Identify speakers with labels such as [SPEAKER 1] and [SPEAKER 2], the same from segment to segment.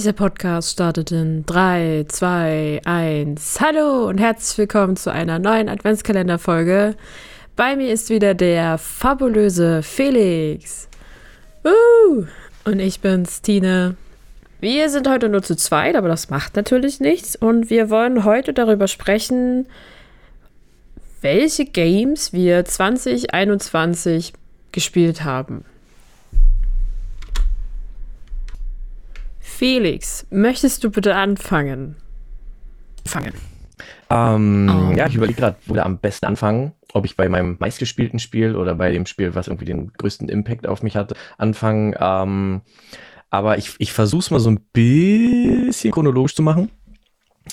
[SPEAKER 1] Dieser Podcast startet in 3, 2, 1. Hallo und herzlich willkommen zu einer neuen Adventskalenderfolge. Bei mir ist wieder der fabulöse Felix. Uh, und ich bin's, Tine. Wir sind heute nur zu zweit, aber das macht natürlich nichts. Und wir wollen heute darüber sprechen, welche Games wir 2021 gespielt haben. Felix, möchtest du bitte anfangen?
[SPEAKER 2] Fangen. Ähm, oh. Ja, ich überlege gerade, wo wir am besten anfangen. Ob ich bei meinem meistgespielten Spiel oder bei dem Spiel, was irgendwie den größten Impact auf mich hatte, anfangen. Ähm, aber ich, ich versuche es mal so ein bisschen chronologisch zu machen.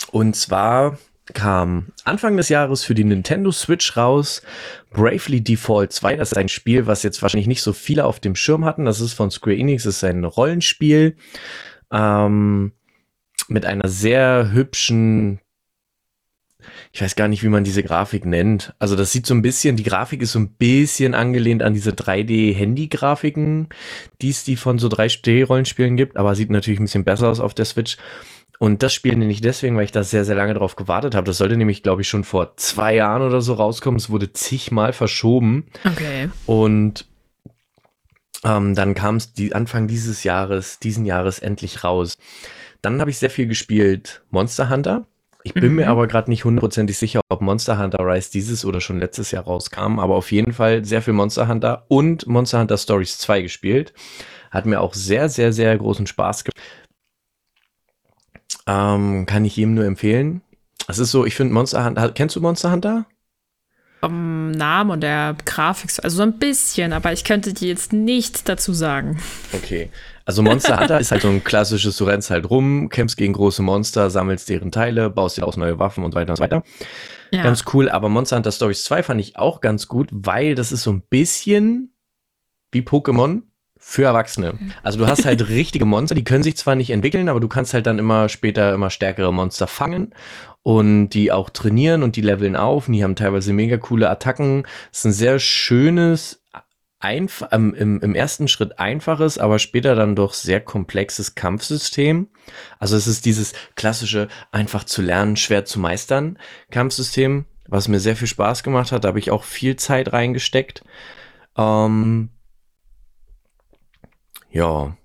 [SPEAKER 2] Und zwar kam Anfang des Jahres für die Nintendo Switch raus Bravely Default 2. Das ist ein Spiel, was jetzt wahrscheinlich nicht so viele auf dem Schirm hatten. Das ist von Square Enix, das ist ein Rollenspiel ähm, mit einer sehr hübschen, ich weiß gar nicht, wie man diese Grafik nennt. Also das sieht so ein bisschen, die Grafik ist so ein bisschen angelehnt an diese 3D-Handy-Grafiken, die es die von so 3D-Rollenspielen gibt, aber sieht natürlich ein bisschen besser aus auf der Switch. Und das Spiel nenne ich deswegen, weil ich da sehr, sehr lange drauf gewartet habe. Das sollte nämlich, glaube ich, schon vor zwei Jahren oder so rauskommen. Es wurde zigmal verschoben.
[SPEAKER 1] Okay.
[SPEAKER 2] Und ähm, dann kam es die Anfang dieses Jahres, diesen Jahres endlich raus. Dann habe ich sehr viel gespielt Monster Hunter. Ich bin mhm. mir aber gerade nicht hundertprozentig sicher, ob Monster Hunter Rise dieses oder schon letztes Jahr rauskam, aber auf jeden Fall sehr viel Monster Hunter und Monster Hunter Stories 2 gespielt. Hat mir auch sehr, sehr, sehr großen Spaß gemacht. Ähm, kann ich jedem nur empfehlen. Es ist so, ich finde Monster Hunter, kennst du Monster Hunter?
[SPEAKER 1] Vom Namen und der Grafik, also so ein bisschen, aber ich könnte dir jetzt nichts dazu sagen.
[SPEAKER 2] Okay. Also Monster Hunter ist halt so ein klassisches, du rennst halt rum, kämpfst gegen große Monster, sammelst deren Teile, baust dir aus neue Waffen und weiter und so weiter. Ja. Ganz cool, aber Monster Hunter Stories 2 fand ich auch ganz gut, weil das ist so ein bisschen wie Pokémon, für Erwachsene. Also du hast halt richtige Monster, die können sich zwar nicht entwickeln, aber du kannst halt dann immer später immer stärkere Monster fangen und die auch trainieren und die leveln auf und die haben teilweise mega coole Attacken. Es ist ein sehr schönes, einf ähm, im, im ersten Schritt einfaches, aber später dann doch sehr komplexes Kampfsystem. Also es ist dieses klassische, einfach zu lernen, schwer zu meistern Kampfsystem, was mir sehr viel Spaß gemacht hat. Da habe ich auch viel Zeit reingesteckt. Ähm, ja.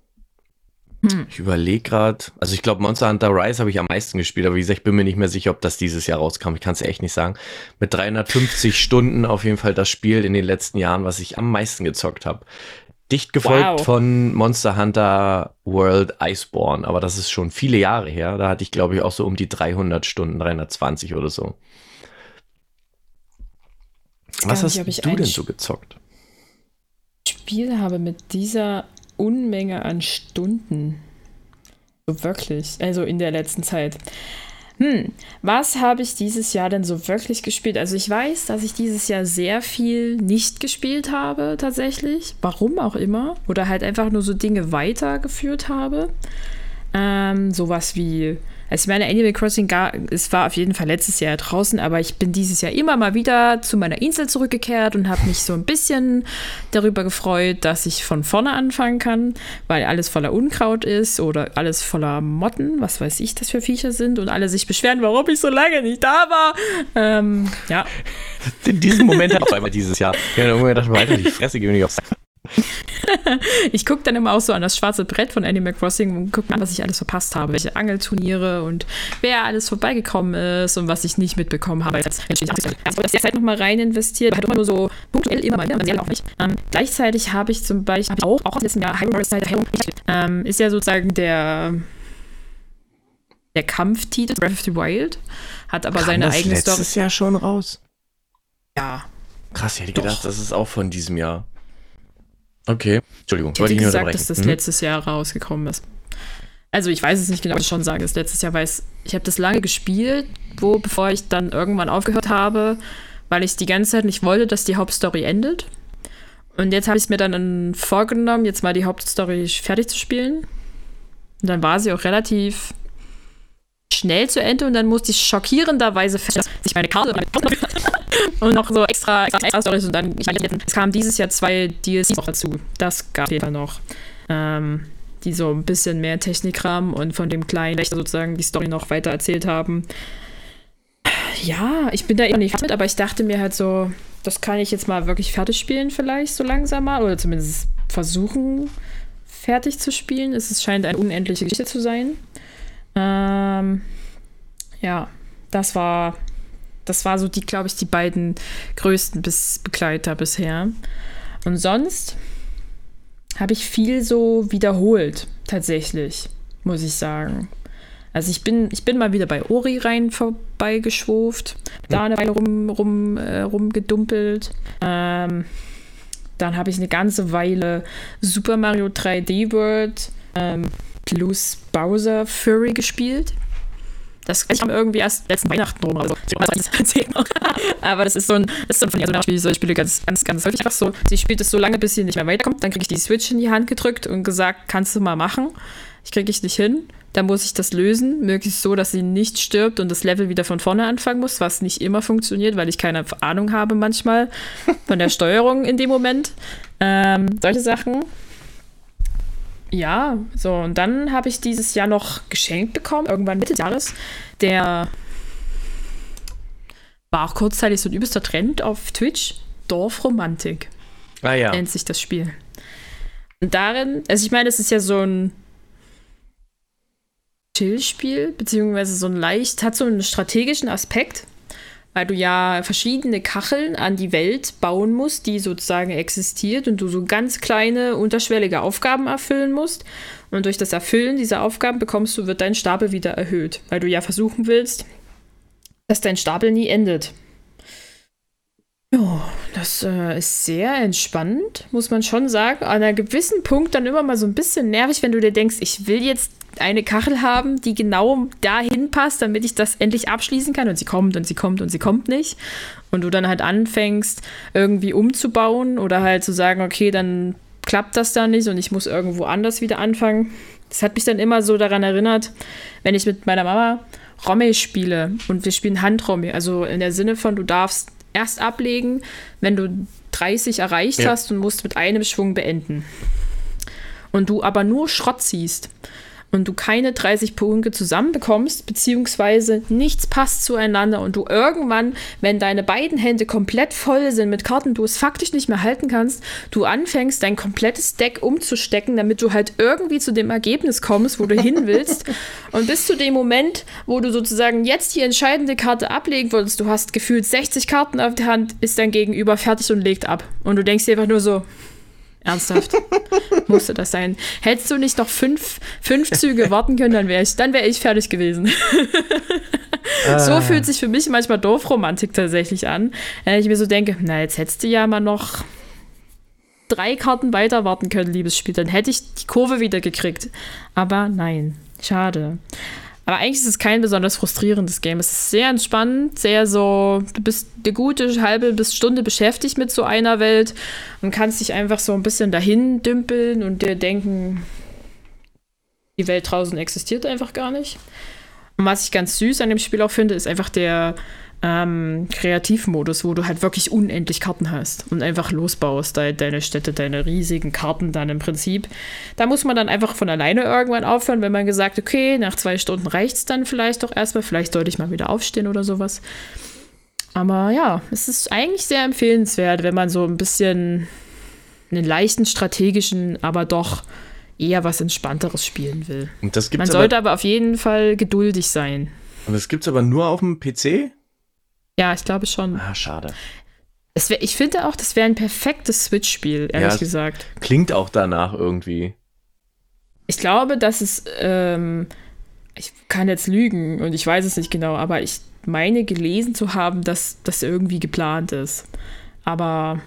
[SPEAKER 2] Hm. Ich überlege gerade, also ich glaube, Monster Hunter Rise habe ich am meisten gespielt, aber wie gesagt, ich bin mir nicht mehr sicher, ob das dieses Jahr rauskam. Ich kann es echt nicht sagen. Mit 350 Stunden auf jeden Fall das Spiel in den letzten Jahren, was ich am meisten gezockt habe. Dicht gefolgt wow. von Monster Hunter World Iceborne, aber das ist schon viele Jahre her. Da hatte ich, glaube ich, auch so um die 300 Stunden, 320 oder so. Was hast nicht, du denn so gezockt?
[SPEAKER 1] Spiel habe mit dieser Unmenge an Stunden. So wirklich. Also in der letzten Zeit. Hm, was habe ich dieses Jahr denn so wirklich gespielt? Also ich weiß, dass ich dieses Jahr sehr viel nicht gespielt habe, tatsächlich. Warum auch immer. Oder halt einfach nur so Dinge weitergeführt habe. Ähm, sowas wie also meine, Animal Crossing, es war auf jeden Fall letztes Jahr draußen, aber ich bin dieses Jahr immer mal wieder zu meiner Insel zurückgekehrt und habe mich so ein bisschen darüber gefreut, dass ich von vorne anfangen kann, weil alles voller Unkraut ist oder alles voller Motten, was weiß ich, das für Viecher sind und alle sich beschweren, warum ich so lange nicht da war. Ähm, ja.
[SPEAKER 2] In diesem Moment hat auch einmal dieses Jahr. Ich habe mir gedacht, weiter die Fresse gehen, ich aufs
[SPEAKER 1] ich gucke dann immer auch so an das schwarze Brett von Animal Crossing und gucke an, was ich alles verpasst habe, welche Angelturniere und wer alles vorbeigekommen ist und was ich nicht mitbekommen habe. Jetzt habe ich die Zeit nochmal rein investiert, halt immer nur so punktuell immer mal wieder, man auch nicht. Ähm, gleichzeitig habe ich zum Beispiel auch, auch im letzten Jahr ähm, ist ja sozusagen der der Kampftitel Breath of the Wild, hat aber
[SPEAKER 2] Kam
[SPEAKER 1] seine
[SPEAKER 2] das
[SPEAKER 1] eigene
[SPEAKER 2] Story. ist ja schon raus.
[SPEAKER 1] Ja.
[SPEAKER 2] Krass, ich hätte gedacht, das ist auch von diesem Jahr. Okay, Entschuldigung.
[SPEAKER 1] Ich hätte gesagt, dass das mhm. letztes Jahr rausgekommen ist. Also ich weiß es nicht genau, was ich schon sage, dass letztes Jahr weiß. Ich habe das lange gespielt, wo bevor ich dann irgendwann aufgehört habe, weil ich die ganze Zeit nicht wollte, dass die Hauptstory endet. Und jetzt habe ich es mir dann vorgenommen, jetzt mal die Hauptstory fertig zu spielen. Und dann war sie auch relativ schnell zu Ende und dann musste ich schockierenderweise feststellen, dass ich meine Karte und noch so extra, extra, Storys und dann, ich meine, es kamen dieses Jahr zwei DLCs noch dazu. Das gab es dann noch. Ähm, die so ein bisschen mehr Technik haben und von dem kleinen Wächter sozusagen die Story noch weiter erzählt haben. Ja, ich bin da eben nicht mit, aber ich dachte mir halt so, das kann ich jetzt mal wirklich fertig spielen, vielleicht so langsam mal, oder zumindest versuchen, fertig zu spielen. Es scheint eine unendliche Geschichte zu sein. Ähm, ja, das war, das war so die, glaube ich, die beiden größten Bis Begleiter bisher. Und sonst habe ich viel so wiederholt, tatsächlich, muss ich sagen. Also ich bin, ich bin mal wieder bei Ori rein vorbeigeschwuft, da eine Weile rum, rum, äh, rumgedumpelt. Ähm, dann habe ich eine ganze Weile Super Mario 3D World ähm, plus Bowser Fury gespielt. Das ich irgendwie erst letzten Weihnachten rum, also aber das ist so ein, das ist so ein von ihr, also ich spiele ganz, ganz, ganz häufig einfach so. Sie spielt es so lange, bis sie nicht mehr weiterkommt, dann kriege ich die Switch in die Hand gedrückt und gesagt, kannst du mal machen. Ich kriege ich nicht hin. Dann muss ich das lösen, möglichst so, dass sie nicht stirbt und das Level wieder von vorne anfangen muss, was nicht immer funktioniert, weil ich keine Ahnung habe manchmal von der Steuerung in dem Moment. Ähm, solche Sachen. Ja, so, und dann habe ich dieses Jahr noch geschenkt bekommen, irgendwann Mitte des Jahres. Der war auch kurzzeitig so ein übelster Trend auf Twitch. Dorfromantik.
[SPEAKER 2] Ah ja.
[SPEAKER 1] Nennt sich das Spiel. Und darin, also ich meine, es ist ja so ein Chill-Spiel, beziehungsweise so ein leicht, hat so einen strategischen Aspekt weil du ja verschiedene Kacheln an die Welt bauen musst, die sozusagen existiert und du so ganz kleine, unterschwellige Aufgaben erfüllen musst. Und durch das Erfüllen dieser Aufgaben bekommst du, wird dein Stapel wieder erhöht, weil du ja versuchen willst, dass dein Stapel nie endet. Ja, das äh, ist sehr entspannend, muss man schon sagen. An einem gewissen Punkt dann immer mal so ein bisschen nervig, wenn du dir denkst, ich will jetzt eine Kachel haben, die genau dahin passt, damit ich das endlich abschließen kann. Und sie kommt und sie kommt und sie kommt nicht. Und du dann halt anfängst, irgendwie umzubauen oder halt zu sagen, okay, dann klappt das da nicht und ich muss irgendwo anders wieder anfangen. Das hat mich dann immer so daran erinnert, wenn ich mit meiner Mama Romme spiele und wir spielen Handromme. Also in der Sinne von, du darfst erst ablegen, wenn du 30 erreicht ja. hast und musst mit einem Schwung beenden. Und du aber nur Schrott ziehst und du keine 30 Punkte zusammenbekommst, beziehungsweise nichts passt zueinander und du irgendwann, wenn deine beiden Hände komplett voll sind mit Karten, du es faktisch nicht mehr halten kannst, du anfängst, dein komplettes Deck umzustecken, damit du halt irgendwie zu dem Ergebnis kommst, wo du hin willst. und bis zu dem Moment, wo du sozusagen jetzt die entscheidende Karte ablegen wolltest, du hast gefühlt 60 Karten auf der Hand, ist dein Gegenüber fertig und legt ab. Und du denkst dir einfach nur so, Ernsthaft? Musste das sein? Hättest du nicht noch fünf, fünf Züge warten können, dann wäre ich, wär ich fertig gewesen. ah. So fühlt sich für mich manchmal Dorfromantik tatsächlich an. Wenn ich mir so denke, na, jetzt hättest du ja mal noch drei Karten weiter warten können, liebes Spiel. Dann hätte ich die Kurve wieder gekriegt. Aber nein, schade. Aber eigentlich ist es kein besonders frustrierendes Game. Es ist sehr entspannend, sehr so, du bist eine gute halbe bis Stunde beschäftigt mit so einer Welt und kannst dich einfach so ein bisschen dahin dümpeln und dir denken, die Welt draußen existiert einfach gar nicht. Und was ich ganz süß an dem Spiel auch finde, ist einfach der, ähm, Kreativmodus, wo du halt wirklich unendlich Karten hast und einfach losbaust, de deine Städte, deine riesigen Karten dann im Prinzip. Da muss man dann einfach von alleine irgendwann aufhören, wenn man gesagt, okay, nach zwei Stunden reicht es dann vielleicht doch erstmal, vielleicht sollte ich mal wieder aufstehen oder sowas. Aber ja, es ist eigentlich sehr empfehlenswert, wenn man so ein bisschen einen leichten strategischen, aber doch eher was Entspannteres spielen will. Man sollte aber, aber auf jeden Fall geduldig sein.
[SPEAKER 2] Und das gibt es aber nur auf dem PC?
[SPEAKER 1] Ja, ich glaube schon.
[SPEAKER 2] Ah, schade.
[SPEAKER 1] Wär, ich finde auch, das wäre ein perfektes Switch-Spiel, ehrlich ja, gesagt.
[SPEAKER 2] Klingt auch danach irgendwie.
[SPEAKER 1] Ich glaube, dass es, ähm, ich kann jetzt lügen und ich weiß es nicht genau, aber ich meine gelesen zu haben, dass das irgendwie geplant ist. Aber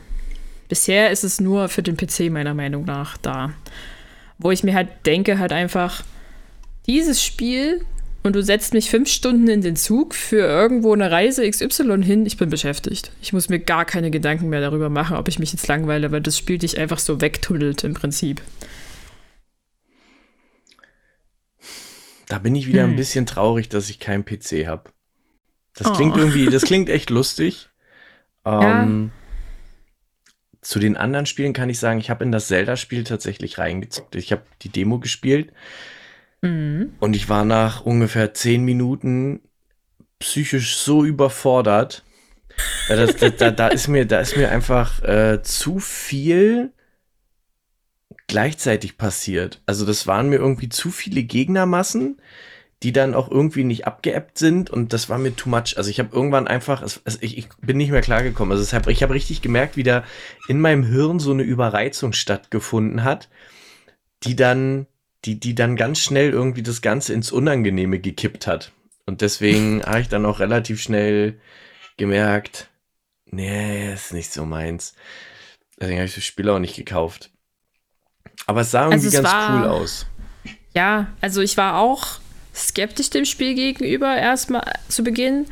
[SPEAKER 1] bisher ist es nur für den PC meiner Meinung nach da. Wo ich mir halt denke, halt einfach, dieses Spiel und du setzt mich fünf Stunden in den Zug für irgendwo eine Reise XY hin, ich bin beschäftigt. Ich muss mir gar keine Gedanken mehr darüber machen, ob ich mich jetzt langweile, weil das Spiel dich einfach so wegtunnelt im Prinzip.
[SPEAKER 2] Da bin ich wieder hm. ein bisschen traurig, dass ich keinen PC habe. Das oh. klingt irgendwie, das klingt echt lustig. Ähm, ja. zu den anderen Spielen kann ich sagen, ich habe in das Zelda-Spiel tatsächlich reingezockt. Ich habe die Demo gespielt mhm. und ich war nach ungefähr zehn Minuten psychisch so überfordert. Das, das, da, da, ist mir, da ist mir einfach äh, zu viel gleichzeitig passiert. Also das waren mir irgendwie zu viele Gegnermassen die dann auch irgendwie nicht abgeappt sind und das war mir too much. Also ich habe irgendwann einfach, es, ich, ich, bin nicht mehr klargekommen. Also hab, ich habe richtig gemerkt, wie da in meinem Hirn so eine Überreizung stattgefunden hat, die dann, die, die dann ganz schnell irgendwie das Ganze ins Unangenehme gekippt hat. Und deswegen habe ich dann auch relativ schnell gemerkt, nee, ist nicht so meins. Deswegen habe ich das Spiel auch nicht gekauft. Aber es sah irgendwie also es ganz war, cool aus.
[SPEAKER 1] Ja, also ich war auch skeptisch dem Spiel gegenüber erstmal zu Beginn,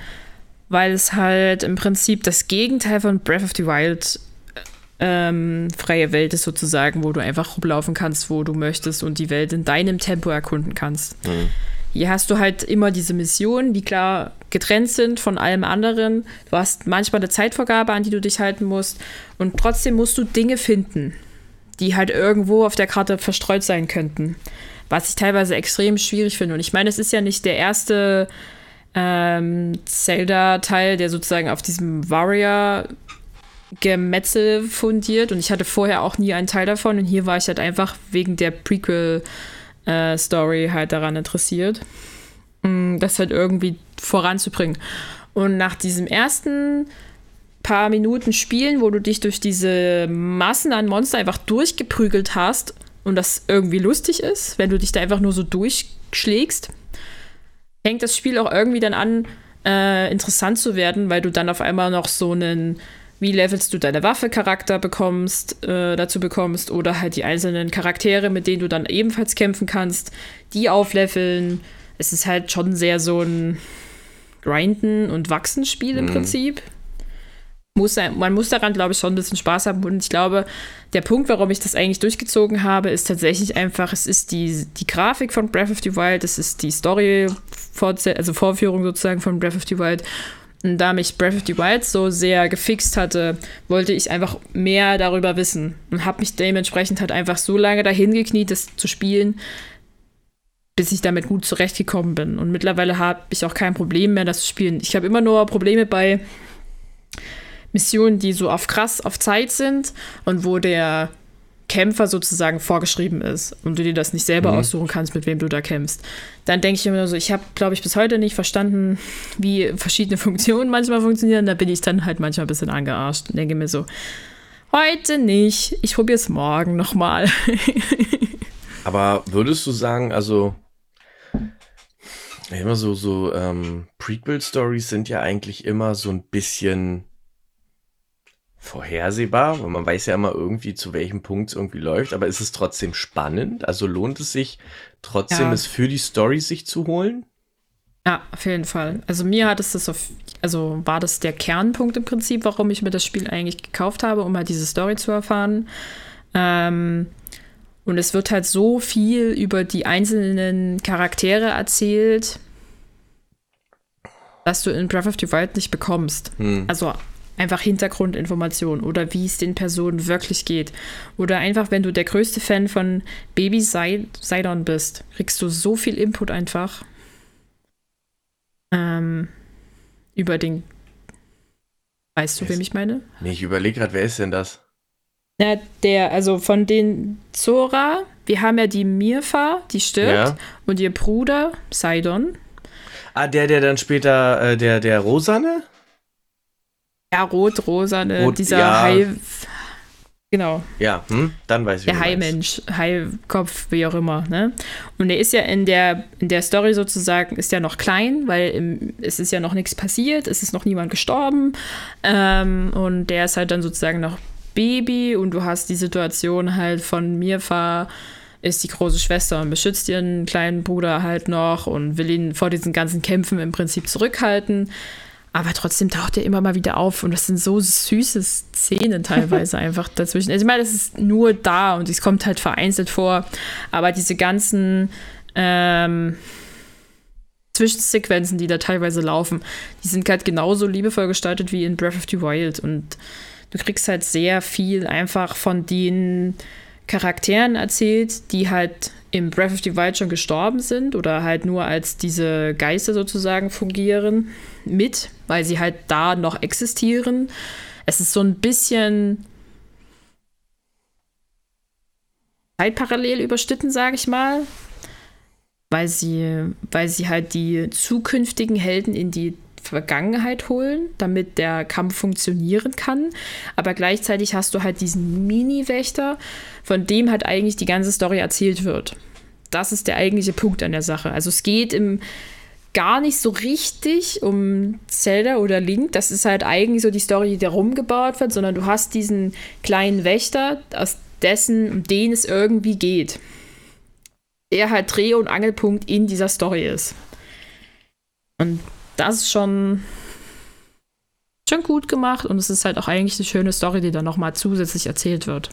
[SPEAKER 1] weil es halt im Prinzip das Gegenteil von Breath of the Wild ähm, freie Welt ist sozusagen, wo du einfach rumlaufen kannst, wo du möchtest und die Welt in deinem Tempo erkunden kannst. Mhm. Hier hast du halt immer diese Missionen, die klar getrennt sind von allem anderen. Du hast manchmal eine Zeitvorgabe, an die du dich halten musst. Und trotzdem musst du Dinge finden, die halt irgendwo auf der Karte verstreut sein könnten was ich teilweise extrem schwierig finde. Und ich meine, es ist ja nicht der erste ähm, Zelda-Teil, der sozusagen auf diesem Warrior Gemetzel fundiert und ich hatte vorher auch nie einen Teil davon und hier war ich halt einfach wegen der Prequel-Story äh, halt daran interessiert, mm, das halt irgendwie voranzubringen. Und nach diesem ersten paar Minuten Spielen, wo du dich durch diese Massen an Monster einfach durchgeprügelt hast und das irgendwie lustig ist, wenn du dich da einfach nur so durchschlägst, fängt das Spiel auch irgendwie dann an, äh, interessant zu werden, weil du dann auf einmal noch so einen, wie levelst du deine Waffe-Charakter bekommst, äh, dazu bekommst oder halt die einzelnen Charaktere, mit denen du dann ebenfalls kämpfen kannst, die aufleveln. Es ist halt schon sehr so ein Grinden- und Wachsen-Spiel im mhm. Prinzip muss, man muss daran, glaube ich, schon ein bisschen Spaß haben. Und ich glaube, der Punkt, warum ich das eigentlich durchgezogen habe, ist tatsächlich einfach, es ist die, die Grafik von Breath of the Wild, es ist die Story, also Vorführung sozusagen von Breath of the Wild. Und da mich Breath of the Wild so sehr gefixt hatte, wollte ich einfach mehr darüber wissen. Und habe mich dementsprechend halt einfach so lange dahin gekniet, das zu spielen, bis ich damit gut zurechtgekommen bin. Und mittlerweile habe ich auch kein Problem mehr, das zu spielen. Ich habe immer nur Probleme bei Missionen, die so auf krass auf Zeit sind und wo der Kämpfer sozusagen vorgeschrieben ist und du dir das nicht selber mhm. aussuchen kannst, mit wem du da kämpfst. Dann denke ich immer so, ich habe, glaube ich, bis heute nicht verstanden, wie verschiedene Funktionen manchmal funktionieren. Da bin ich dann halt manchmal ein bisschen angearscht und denke mir so, heute nicht, ich probiere es morgen nochmal.
[SPEAKER 2] Aber würdest du sagen, also immer so, so ähm, Prequel-Stories sind ja eigentlich immer so ein bisschen vorhersehbar, weil man weiß ja immer irgendwie, zu welchem Punkt es irgendwie läuft, aber ist es trotzdem spannend? Also lohnt es sich trotzdem, ja. es für die Story sich zu holen?
[SPEAKER 1] Ja, auf jeden Fall. Also mir hat es das auf, also war das der Kernpunkt im Prinzip, warum ich mir das Spiel eigentlich gekauft habe, um halt diese Story zu erfahren. Ähm, und es wird halt so viel über die einzelnen Charaktere erzählt, dass du in Breath of the Wild nicht bekommst. Hm. Also einfach Hintergrundinformationen oder wie es den Personen wirklich geht. Oder einfach, wenn du der größte Fan von Baby Sidon bist, kriegst du so viel Input einfach ähm, über den. Weißt du, wem ich meine?
[SPEAKER 2] Nee, ich überlege gerade, wer ist denn das?
[SPEAKER 1] Ja, der, also von den Zora, wir haben ja die Mirfa, die stirbt, ja. und ihr Bruder Sidon.
[SPEAKER 2] Ah, der, der dann später, äh, der, der Rosane?
[SPEAKER 1] Ja, rot-rosane, rot, dieser ja. Hai. Genau.
[SPEAKER 2] Ja, hm? dann weiß ich
[SPEAKER 1] Der Hai-Mensch, Hai-Kopf, wie auch immer. Ne? Und er ist ja in der, in der Story sozusagen, ist ja noch klein, weil im, es ist ja noch nichts passiert, es ist noch niemand gestorben. Ähm, und der ist halt dann sozusagen noch Baby und du hast die Situation halt von Mirfa ist die große Schwester und beschützt ihren kleinen Bruder halt noch und will ihn vor diesen ganzen Kämpfen im Prinzip zurückhalten. Aber trotzdem taucht er immer mal wieder auf und das sind so süße Szenen teilweise einfach dazwischen. Also ich meine, das ist nur da und es kommt halt vereinzelt vor, aber diese ganzen ähm, Zwischensequenzen, die da teilweise laufen, die sind halt genauso liebevoll gestaltet wie in Breath of the Wild und du kriegst halt sehr viel einfach von den Charakteren erzählt, die halt im Breath of the Wild schon gestorben sind oder halt nur als diese Geister sozusagen fungieren mit, weil sie halt da noch existieren. Es ist so ein bisschen zeitparallel überschnitten, sage ich mal, weil sie, weil sie halt die zukünftigen Helden in die Vergangenheit holen, damit der Kampf funktionieren kann. Aber gleichzeitig hast du halt diesen Mini-Wächter, von dem halt eigentlich die ganze Story erzählt wird. Das ist der eigentliche Punkt an der Sache. Also es geht im gar nicht so richtig um Zelda oder Link. Das ist halt eigentlich so die Story, die da rumgebaut wird, sondern du hast diesen kleinen Wächter, aus dessen, um den es irgendwie geht. Der halt Dreh- und Angelpunkt in dieser Story ist. Und das ist schon, schon gut gemacht und es ist halt auch eigentlich eine schöne Story, die dann nochmal zusätzlich erzählt wird.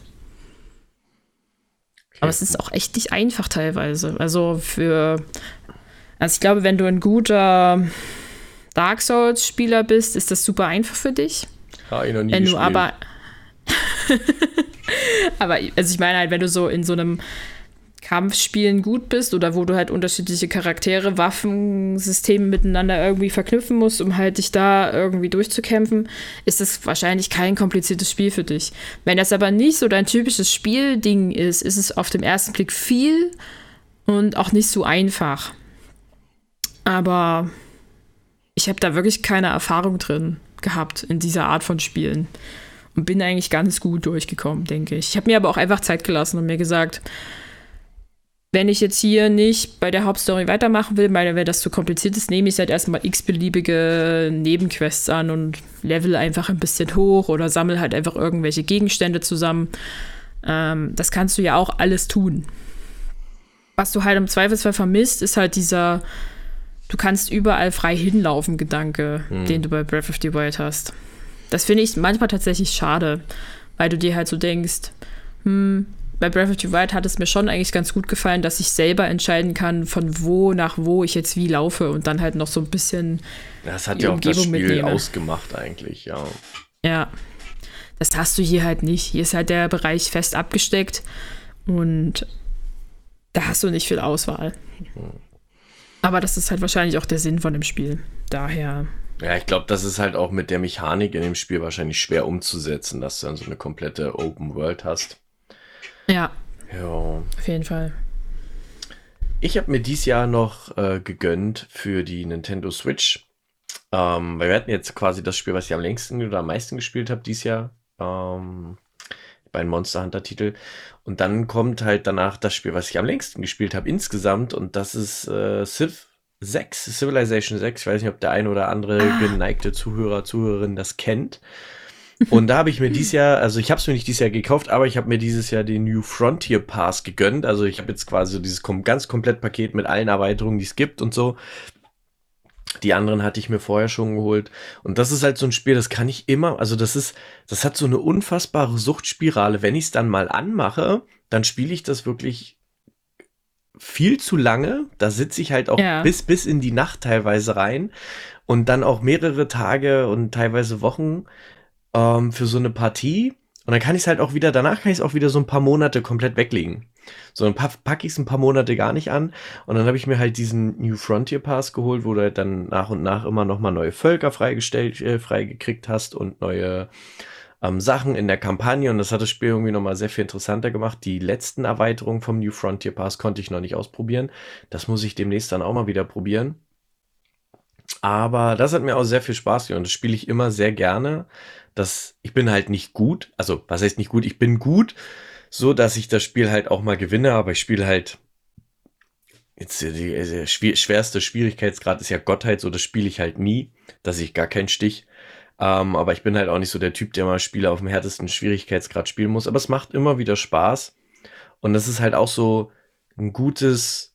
[SPEAKER 1] Okay. Aber es ist auch echt nicht einfach teilweise. Also für, also ich glaube, wenn du ein guter Dark Souls-Spieler bist, ist das super einfach für dich.
[SPEAKER 2] Ja, ich noch nie
[SPEAKER 1] wenn
[SPEAKER 2] gespielt.
[SPEAKER 1] du aber aber also ich meine halt, wenn du so in so einem Kampfspielen gut bist oder wo du halt unterschiedliche Charaktere, Waffensysteme miteinander irgendwie verknüpfen musst, um halt dich da irgendwie durchzukämpfen, ist das wahrscheinlich kein kompliziertes Spiel für dich. Wenn das aber nicht so dein typisches Spielding ist, ist es auf den ersten Blick viel und auch nicht so einfach. Aber ich habe da wirklich keine Erfahrung drin gehabt in dieser Art von Spielen und bin eigentlich ganz gut durchgekommen, denke ich. Ich habe mir aber auch einfach Zeit gelassen und mir gesagt, wenn ich jetzt hier nicht bei der Hauptstory weitermachen will, weil wenn das zu kompliziert ist, nehme ich halt erstmal x-beliebige Nebenquests an und level einfach ein bisschen hoch oder sammle halt einfach irgendwelche Gegenstände zusammen. Ähm, das kannst du ja auch alles tun. Was du halt im Zweifelsfall vermisst, ist halt dieser, du kannst überall frei hinlaufen, Gedanke, hm. den du bei Breath of the Wild hast. Das finde ich manchmal tatsächlich schade, weil du dir halt so denkst, hm, bei Breath of the Wild hat es mir schon eigentlich ganz gut gefallen, dass ich selber entscheiden kann, von wo nach wo ich jetzt wie laufe und dann halt noch so ein bisschen.
[SPEAKER 2] Das hat ja auch das Spiel mitnehme. ausgemacht, eigentlich, ja.
[SPEAKER 1] Ja. Das hast du hier halt nicht. Hier ist halt der Bereich fest abgesteckt und da hast du nicht viel Auswahl. Hm. Aber das ist halt wahrscheinlich auch der Sinn von dem Spiel. Daher.
[SPEAKER 2] Ja, ich glaube, das ist halt auch mit der Mechanik in dem Spiel wahrscheinlich schwer umzusetzen, dass du dann so eine komplette Open World hast.
[SPEAKER 1] Ja.
[SPEAKER 2] Ja.
[SPEAKER 1] Auf jeden Fall.
[SPEAKER 2] Ich habe mir dieses Jahr noch äh, gegönnt für die Nintendo Switch. Ähm, weil wir hatten jetzt quasi das Spiel, was ich am längsten oder am meisten gespielt habe dieses Jahr. Ähm, bei einem Monster Hunter Titel. Und dann kommt halt danach das Spiel, was ich am längsten gespielt habe insgesamt. Und das ist äh, Civ 6, Civilization 6. Ich weiß nicht, ob der ein oder andere ah. geneigte Zuhörer, Zuhörerin das kennt. Und da habe ich mir dieses Jahr, also ich habe es mir nicht dieses Jahr gekauft, aber ich habe mir dieses Jahr den New Frontier Pass gegönnt. Also ich habe jetzt quasi dieses ganz komplett Paket mit allen Erweiterungen, die es gibt und so. Die anderen hatte ich mir vorher schon geholt. Und das ist halt so ein Spiel, das kann ich immer, also das ist, das hat so eine unfassbare Suchtspirale. Wenn ich es dann mal anmache, dann spiele ich das wirklich viel zu lange. Da sitze ich halt auch ja. bis, bis in die Nacht teilweise rein. Und dann auch mehrere Tage und teilweise Wochen ähm, für so eine Partie. Und dann kann ich es halt auch wieder, danach kann ich es auch wieder so ein paar Monate komplett weglegen. So, dann packe ich es ein paar Monate gar nicht an. Und dann habe ich mir halt diesen New Frontier Pass geholt, wo du halt dann nach und nach immer nochmal neue Völker freigestellt, äh, freigekriegt hast und neue ähm, Sachen in der Kampagne. Und das hat das Spiel irgendwie nochmal sehr viel interessanter gemacht. Die letzten Erweiterungen vom New Frontier Pass konnte ich noch nicht ausprobieren. Das muss ich demnächst dann auch mal wieder probieren. Aber das hat mir auch sehr viel Spaß gemacht das spiele ich immer sehr gerne dass ich bin halt nicht gut. Also, was heißt nicht gut? Ich bin gut, so dass ich das Spiel halt auch mal gewinne, aber ich spiele halt jetzt die, die schwerste Schwierigkeitsgrad ist ja Gottheit, so das spiele ich halt nie, dass ich gar keinen Stich. Ähm, aber ich bin halt auch nicht so der Typ, der mal Spiele auf dem härtesten Schwierigkeitsgrad spielen muss. Aber es macht immer wieder Spaß. Und das ist halt auch so ein gutes,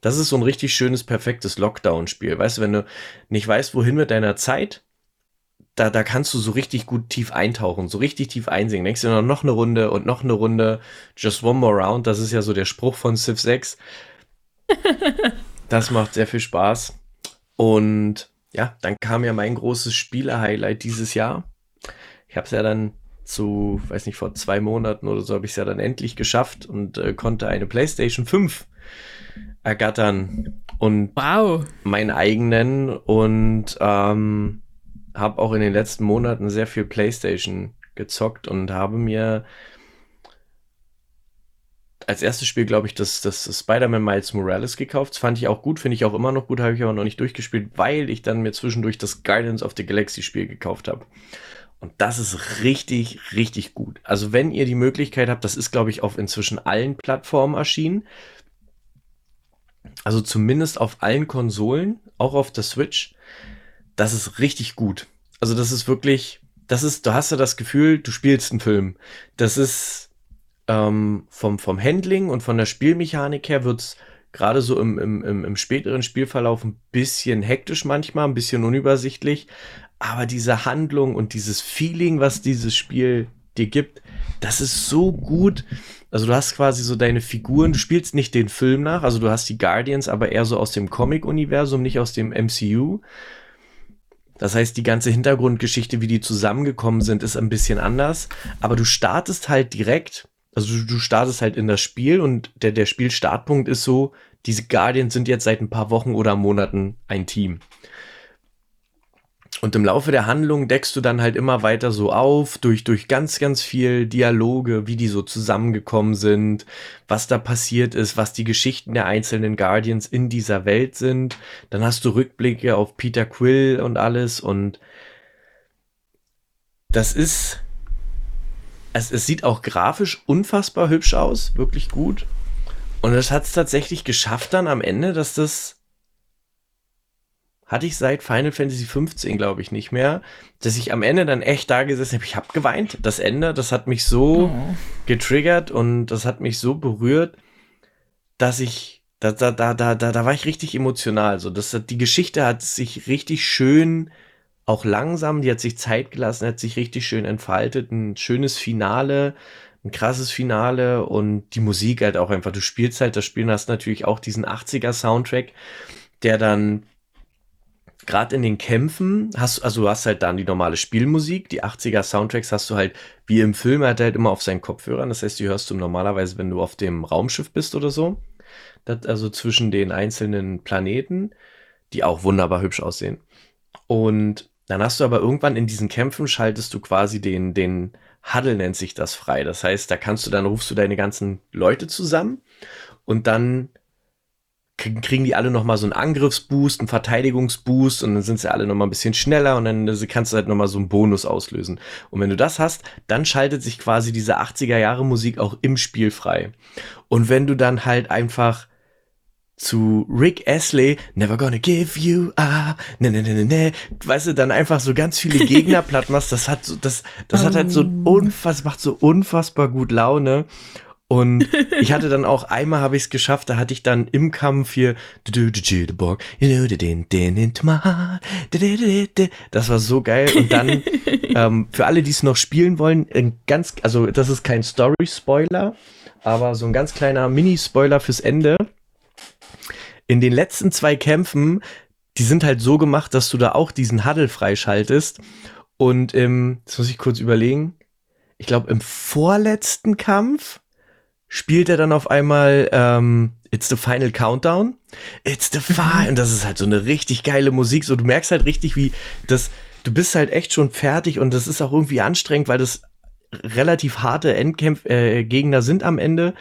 [SPEAKER 2] das ist so ein richtig schönes, perfektes Lockdown-Spiel. Weißt du, wenn du nicht weißt, wohin mit deiner Zeit, da, da kannst du so richtig gut tief eintauchen, so richtig tief einsingen. Denkst du noch eine Runde und noch eine Runde, just one more round. Das ist ja so der Spruch von Civ 6. das macht sehr viel Spaß. Und ja, dann kam ja mein großes Spiele-Highlight dieses Jahr. Ich habe es ja dann zu, weiß nicht, vor zwei Monaten oder so habe ich es ja dann endlich geschafft und äh, konnte eine PlayStation 5 ergattern und
[SPEAKER 1] wow.
[SPEAKER 2] meinen eigenen und ähm, habe auch in den letzten Monaten sehr viel PlayStation gezockt und habe mir als erstes Spiel, glaube ich, das, das Spider-Man Miles Morales gekauft. Das fand ich auch gut, finde ich auch immer noch gut, habe ich aber noch nicht durchgespielt, weil ich dann mir zwischendurch das Guardians of the Galaxy Spiel gekauft habe. Und das ist richtig, richtig gut. Also wenn ihr die Möglichkeit habt, das ist, glaube ich, auf inzwischen allen Plattformen erschienen. Also zumindest auf allen Konsolen, auch auf der Switch. Das ist richtig gut. Also das ist wirklich, das ist, du hast ja das Gefühl, du spielst einen Film. Das ist, ähm, vom, vom Handling und von der Spielmechanik her wird es gerade so im, im, im späteren Spielverlauf ein bisschen hektisch manchmal, ein bisschen unübersichtlich. Aber diese Handlung und dieses Feeling, was dieses Spiel dir gibt, das ist so gut. Also du hast quasi so deine Figuren, du spielst nicht den Film nach, also du hast die Guardians, aber eher so aus dem Comic-Universum, nicht aus dem MCU. Das heißt, die ganze Hintergrundgeschichte, wie die zusammengekommen sind, ist ein bisschen anders. Aber du startest halt direkt also du, du startest halt in das Spiel und der, der Spielstartpunkt ist so, diese Guardians sind jetzt seit ein paar Wochen oder Monaten ein Team. Und im Laufe der Handlung deckst du dann halt immer weiter so auf, durch, durch ganz, ganz viel Dialoge, wie die so zusammengekommen sind, was da passiert ist, was die Geschichten der einzelnen Guardians in dieser Welt sind. Dann hast du Rückblicke auf Peter Quill und alles und das ist es, es sieht auch grafisch unfassbar hübsch aus, wirklich gut. Und es hat es tatsächlich geschafft dann am Ende, dass das hatte ich seit Final Fantasy 15, glaube ich, nicht mehr, dass ich am Ende dann echt da gesessen habe. Ich habe geweint. Das Ende, das hat mich so oh. getriggert und das hat mich so berührt, dass ich da da da da da, da war ich richtig emotional. So, das die Geschichte hat sich richtig schön auch langsam, die hat sich Zeit gelassen, hat sich richtig schön entfaltet, ein schönes Finale, ein krasses Finale und die Musik halt auch einfach. Du spielst halt das Spiel und hast natürlich auch diesen 80er Soundtrack, der dann gerade in den Kämpfen hast, also du hast halt dann die normale Spielmusik, die 80er Soundtracks hast du halt wie im Film hat halt immer auf seinen Kopfhörern. Das heißt, die hörst du normalerweise, wenn du auf dem Raumschiff bist oder so. Das, also zwischen den einzelnen Planeten, die auch wunderbar hübsch aussehen. Und dann hast du aber irgendwann in diesen Kämpfen schaltest du quasi den, den Huddle nennt sich das frei. Das heißt, da kannst du dann rufst du deine ganzen Leute zusammen und dann kriegen die alle nochmal so einen Angriffsboost, einen Verteidigungsboost und dann sind sie alle nochmal ein bisschen schneller und dann kannst du halt nochmal so einen Bonus auslösen. Und wenn du das hast, dann schaltet sich quasi diese 80er Jahre Musik auch im Spiel frei. Und wenn du dann halt einfach zu Rick Astley, Never Gonna Give You Up, ne, ne, ne, ne, ne, weißt du, dann einfach so ganz viele Gegner platt machst, das hat so, das, das um. hat halt so oh. unfassbar, macht so unfassbar gut Laune. Und ich hatte dann auch einmal habe ich es geschafft, da hatte ich dann im Kampf hier das war so geil und dann ähm, für alle, die es noch spielen wollen, ein ganz also das ist kein Story Spoiler, aber so ein ganz kleiner Mini Spoiler fürs Ende in den letzten zwei Kämpfen, die sind halt so gemacht, dass du da auch diesen Huddle freischaltest. Und ähm, das muss ich kurz überlegen. Ich glaube, im vorletzten Kampf spielt er dann auf einmal ähm, It's the Final Countdown. It's the Final. Und das ist halt so eine richtig geile Musik. So, du merkst halt richtig, wie das, du bist halt echt schon fertig und das ist auch irgendwie anstrengend, weil das relativ harte Endkämpf äh, Gegner sind am Ende.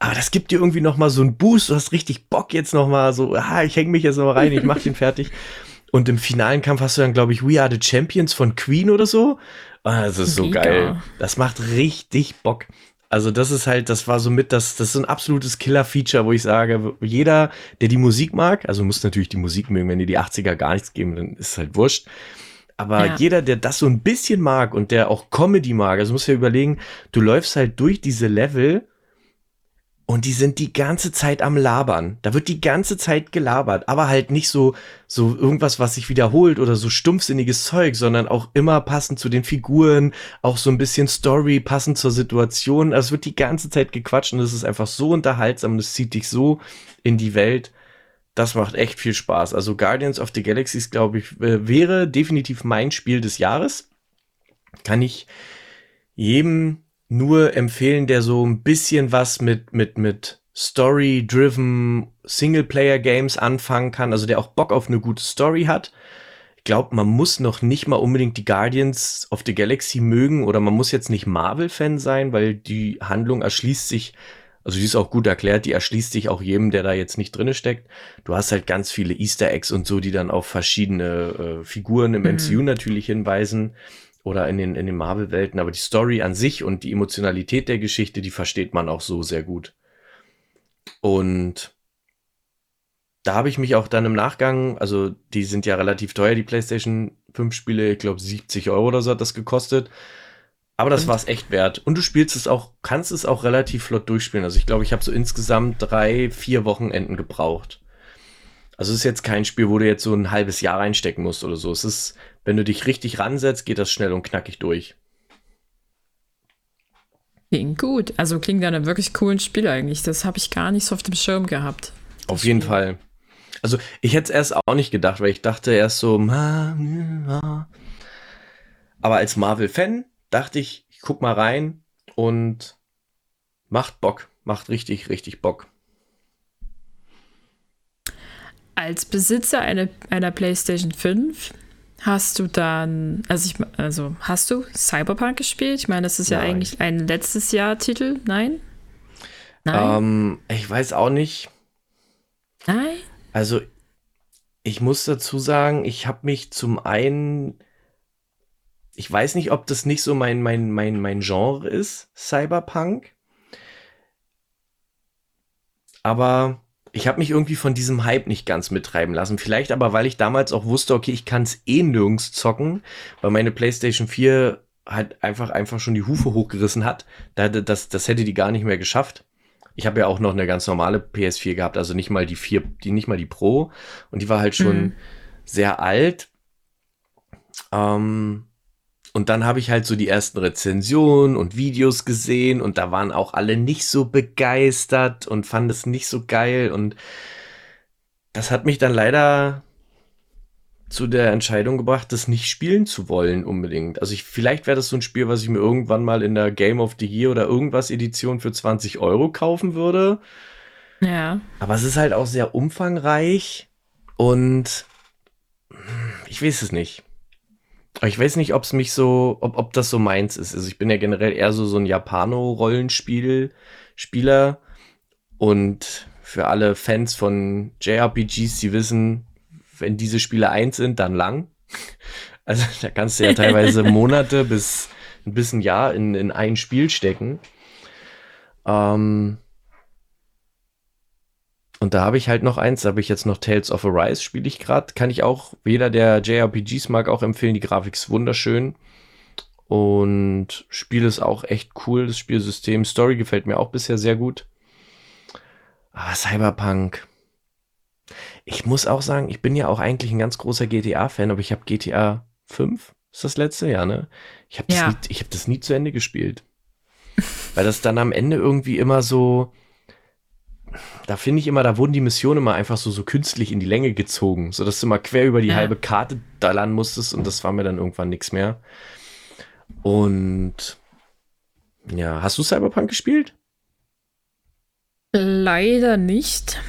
[SPEAKER 2] Aber das gibt dir irgendwie noch mal so einen Boost. Du hast richtig Bock jetzt noch mal so, ah, ich hänge mich jetzt noch mal rein, ich mach den fertig. Und im finalen Kampf hast du dann, glaube ich, We Are the Champions von Queen oder so. Ah, das ist so Mega. geil. Das macht richtig Bock. Also das ist halt, das war so mit, das, das ist ein absolutes Killer-Feature, wo ich sage, jeder, der die Musik mag, also muss natürlich die Musik mögen, wenn dir die 80er gar nichts geben, dann ist es halt wurscht. Aber ja. jeder, der das so ein bisschen mag und der auch Comedy mag, also muss ja überlegen, du läufst halt durch diese Level und die sind die ganze Zeit am Labern. Da wird die ganze Zeit gelabert, aber halt nicht so, so irgendwas, was sich wiederholt oder so stumpfsinniges Zeug, sondern auch immer passend zu den Figuren, auch so ein bisschen Story, passend zur Situation. Also es wird die ganze Zeit gequatscht und es ist einfach so unterhaltsam und es zieht dich so in die Welt. Das macht echt viel Spaß. Also Guardians of the Galaxies, glaube ich, wäre definitiv mein Spiel des Jahres. Kann ich jedem nur empfehlen, der so ein bisschen was mit, mit, mit Story-driven Singleplayer-Games anfangen kann, also der auch Bock auf eine gute Story hat. Ich glaube, man muss noch nicht mal unbedingt die Guardians of the Galaxy mögen oder man muss jetzt nicht Marvel-Fan sein, weil die Handlung erschließt sich, also die ist auch gut erklärt, die erschließt sich auch jedem, der da jetzt nicht drinne steckt. Du hast halt ganz viele Easter Eggs und so, die dann auf verschiedene äh, Figuren im mhm. MCU natürlich hinweisen oder in den, in den Marvel-Welten, aber die Story an sich und die Emotionalität der Geschichte, die versteht man auch so sehr gut. Und da habe ich mich auch dann im Nachgang, also die sind ja relativ teuer, die PlayStation 5 Spiele, ich glaube 70 Euro oder so hat das gekostet. Aber das war es echt wert. Und du spielst es auch, kannst es auch relativ flott durchspielen. Also ich glaube, ich habe so insgesamt drei, vier Wochenenden gebraucht. Also es ist jetzt kein Spiel, wo du jetzt so ein halbes Jahr reinstecken musst oder so. Es ist, wenn du dich richtig ransetzt, geht das schnell und knackig durch.
[SPEAKER 1] Klingt gut. Also klingt ja einem wirklich coolen Spiel eigentlich. Das habe ich gar nicht so auf dem Schirm gehabt.
[SPEAKER 2] Auf jeden Spiel. Fall. Also ich hätte es erst auch nicht gedacht, weil ich dachte erst so, aber als Marvel-Fan dachte ich, ich guck mal rein und macht Bock, macht richtig, richtig Bock.
[SPEAKER 1] Als Besitzer einer, einer PlayStation 5 hast du dann, also ich, also hast du Cyberpunk gespielt? Ich meine, das ist Nein. ja eigentlich ein letztes Jahr Titel. Nein?
[SPEAKER 2] Nein? Ähm, ich weiß auch nicht.
[SPEAKER 1] Nein?
[SPEAKER 2] Also, ich muss dazu sagen, ich habe mich zum einen, ich weiß nicht, ob das nicht so mein, mein, mein, mein Genre ist, Cyberpunk. Aber ich habe mich irgendwie von diesem Hype nicht ganz mittreiben lassen. Vielleicht aber, weil ich damals auch wusste, okay, ich kann es eh nirgends zocken, weil meine PlayStation 4 halt einfach, einfach schon die Hufe hochgerissen hat. Das, das hätte die gar nicht mehr geschafft. Ich habe ja auch noch eine ganz normale PS4 gehabt, also nicht mal die 4, die, nicht mal die Pro. Und die war halt schon mhm. sehr alt. Ähm, und dann habe ich halt so die ersten Rezensionen und Videos gesehen und da waren auch alle nicht so begeistert und fanden es nicht so geil und das hat mich dann leider zu der Entscheidung gebracht, das nicht spielen zu wollen unbedingt. Also ich, vielleicht wäre das so ein Spiel, was ich mir irgendwann mal in der Game of the Year oder irgendwas Edition für 20 Euro kaufen würde.
[SPEAKER 1] Ja.
[SPEAKER 2] Aber es ist halt auch sehr umfangreich und ich weiß es nicht. Ich weiß nicht, ob es mich so, ob, ob das so meins ist. Also ich bin ja generell eher so, so ein Japano-Rollenspiel-Spieler. Und für alle Fans von JRPGs, die wissen, wenn diese Spiele eins sind, dann lang. Also da kannst du ja teilweise Monate bis ein bisschen Jahr in, in ein Spiel stecken. Ähm, und da habe ich halt noch eins, da habe ich jetzt noch Tales of Arise, spiele ich gerade. Kann ich auch, jeder, der JRPGs mag, auch empfehlen. Die Grafik ist wunderschön. Und Spiel ist auch echt cool, das Spielsystem. Story gefällt mir auch bisher sehr gut. Aber Cyberpunk. Ich muss auch sagen, ich bin ja auch eigentlich ein ganz großer GTA-Fan, aber ich habe GTA 5, ist das letzte Jahr, ne? Ich habe das, ja. Nie, hab das nie zu Ende gespielt. Weil das dann am Ende irgendwie immer so, da finde ich immer, da wurden die Missionen immer einfach so, so künstlich in die Länge gezogen, sodass du mal quer über die ja. halbe Karte dallern musstest und das war mir dann irgendwann nichts mehr. Und ja, hast du Cyberpunk gespielt?
[SPEAKER 1] Leider nicht.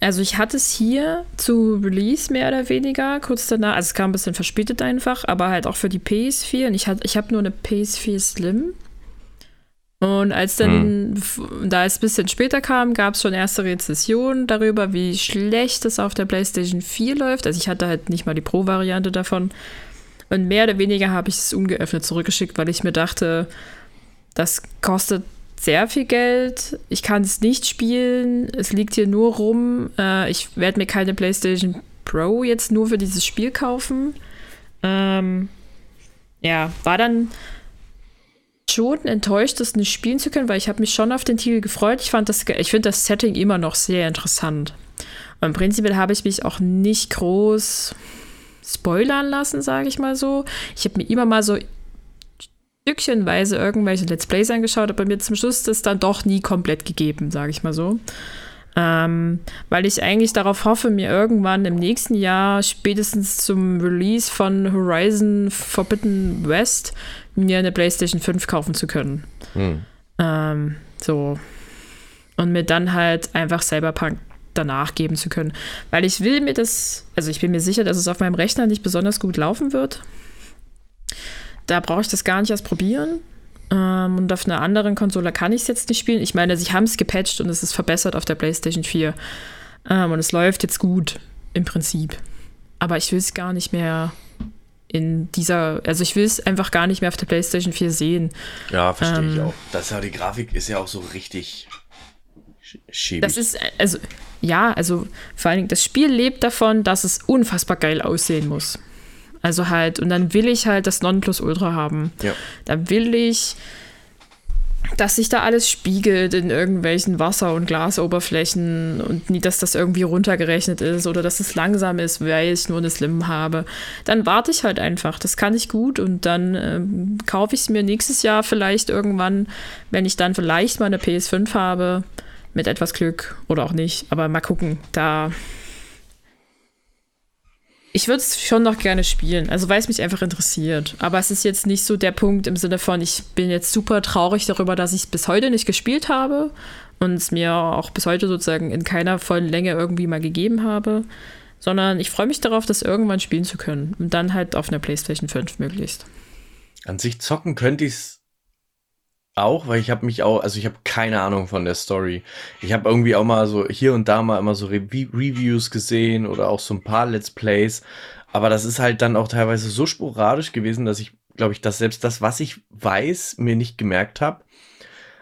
[SPEAKER 1] Also ich hatte es hier zu Release mehr oder weniger, kurz danach, also es kam ein bisschen verspätet einfach, aber halt auch für die PS4 und ich, ich habe nur eine PS4 Slim und als dann, hm. da es ein bisschen später kam, gab es schon erste Rezessionen darüber, wie schlecht es auf der PlayStation 4 läuft. Also ich hatte halt nicht mal die Pro-Variante davon. Und mehr oder weniger habe ich es ungeöffnet zurückgeschickt, weil ich mir dachte, das kostet sehr viel Geld. Ich kann es nicht spielen. Es liegt hier nur rum. Äh, ich werde mir keine PlayStation Pro jetzt nur für dieses Spiel kaufen. Ähm, ja, war dann schon enttäuscht, das nicht spielen zu können, weil ich habe mich schon auf den Titel gefreut. Ich ich finde das Setting immer noch sehr interessant. Und prinzipiell habe ich mich auch nicht groß spoilern lassen, sage ich mal so. Ich habe mir immer mal so stückchenweise irgendwelche Let's Plays angeschaut, aber mir zum Schluss das dann doch nie komplett gegeben, sage ich mal so. Ähm, weil ich eigentlich darauf hoffe, mir irgendwann im nächsten Jahr, spätestens zum Release von Horizon Forbidden West, mir eine PlayStation 5 kaufen zu können. Hm. Ähm, so. Und mir dann halt einfach Cyberpunk danach geben zu können. Weil ich will mir das, also ich bin mir sicher, dass es auf meinem Rechner nicht besonders gut laufen wird. Da brauche ich das gar nicht erst probieren. Ähm, und auf einer anderen Konsole kann ich es jetzt nicht spielen. Ich meine, sie haben es gepatcht und es ist verbessert auf der PlayStation 4. Ähm, und es läuft jetzt gut, im Prinzip. Aber ich will es gar nicht mehr in dieser, also ich will es einfach gar nicht mehr auf der PlayStation 4 sehen.
[SPEAKER 2] Ja, verstehe ähm, ich auch. Das ja, die Grafik ist ja auch so richtig schäbig.
[SPEAKER 1] Das ist, also, ja, also vor allen Dingen, das Spiel lebt davon, dass es unfassbar geil aussehen muss. Also halt, und dann will ich halt das Nonplusultra haben. Ja. Da will ich, dass sich da alles spiegelt in irgendwelchen Wasser- und Glasoberflächen und nie, dass das irgendwie runtergerechnet ist oder dass es langsam ist, weil ich nur eine Slim habe. Dann warte ich halt einfach. Das kann ich gut und dann ähm, kaufe ich es mir nächstes Jahr vielleicht irgendwann, wenn ich dann vielleicht mal eine PS5 habe, mit etwas Glück oder auch nicht. Aber mal gucken. Da ich würde es schon noch gerne spielen, also weil es mich einfach interessiert. Aber es ist jetzt nicht so der Punkt im Sinne von, ich bin jetzt super traurig darüber, dass ich es bis heute nicht gespielt habe und es mir auch bis heute sozusagen in keiner vollen Länge irgendwie mal gegeben habe, sondern ich freue mich darauf, das irgendwann spielen zu können und dann halt auf einer PlayStation 5 möglichst.
[SPEAKER 2] An sich zocken könnte ich es auch, weil ich habe mich auch, also ich habe keine Ahnung von der Story. Ich habe irgendwie auch mal so hier und da mal immer so Re Reviews gesehen oder auch so ein paar Let's Plays. Aber das ist halt dann auch teilweise so sporadisch gewesen, dass ich, glaube ich, dass selbst das, was ich weiß, mir nicht gemerkt habe.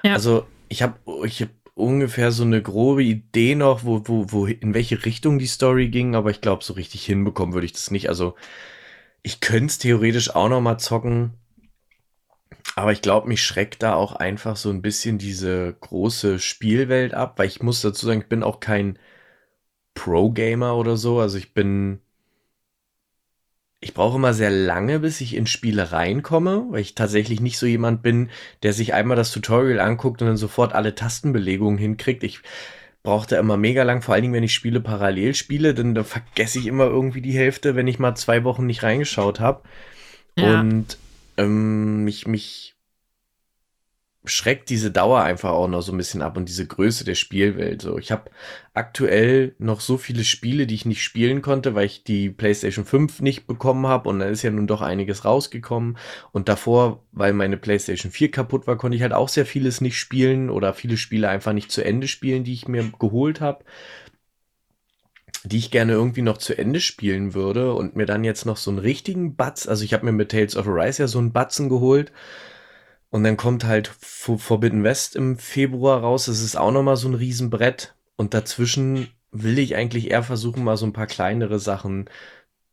[SPEAKER 2] Ja. Also ich habe ich hab ungefähr so eine grobe Idee noch, wo, wo, wo, in welche Richtung die Story ging, aber ich glaube, so richtig hinbekommen würde ich das nicht. Also ich könnte es theoretisch auch noch mal zocken aber ich glaube, mich schreckt da auch einfach so ein bisschen diese große Spielwelt ab, weil ich muss dazu sagen, ich bin auch kein Pro-Gamer oder so. Also ich bin. Ich brauche immer sehr lange, bis ich in Spiele reinkomme, weil ich tatsächlich nicht so jemand bin, der sich einmal das Tutorial anguckt und dann sofort alle Tastenbelegungen hinkriegt. Ich brauche da immer mega lang, vor allen Dingen, wenn ich Spiele parallel spiele, denn da vergesse ich immer irgendwie die Hälfte, wenn ich mal zwei Wochen nicht reingeschaut habe. Ja. Und ähm, mich, mich schreckt diese Dauer einfach auch noch so ein bisschen ab und diese Größe der Spielwelt. So, ich habe aktuell noch so viele Spiele, die ich nicht spielen konnte, weil ich die PlayStation 5 nicht bekommen habe und dann ist ja nun doch einiges rausgekommen. Und davor, weil meine PlayStation 4 kaputt war, konnte ich halt auch sehr vieles nicht spielen oder viele Spiele einfach nicht zu Ende spielen, die ich mir geholt habe die ich gerne irgendwie noch zu Ende spielen würde und mir dann jetzt noch so einen richtigen Batz, also ich habe mir mit Tales of Arise ja so einen Batzen geholt und dann kommt halt Forbidden West im Februar raus, das ist auch nochmal so ein Riesenbrett und dazwischen will ich eigentlich eher versuchen, mal so ein paar kleinere Sachen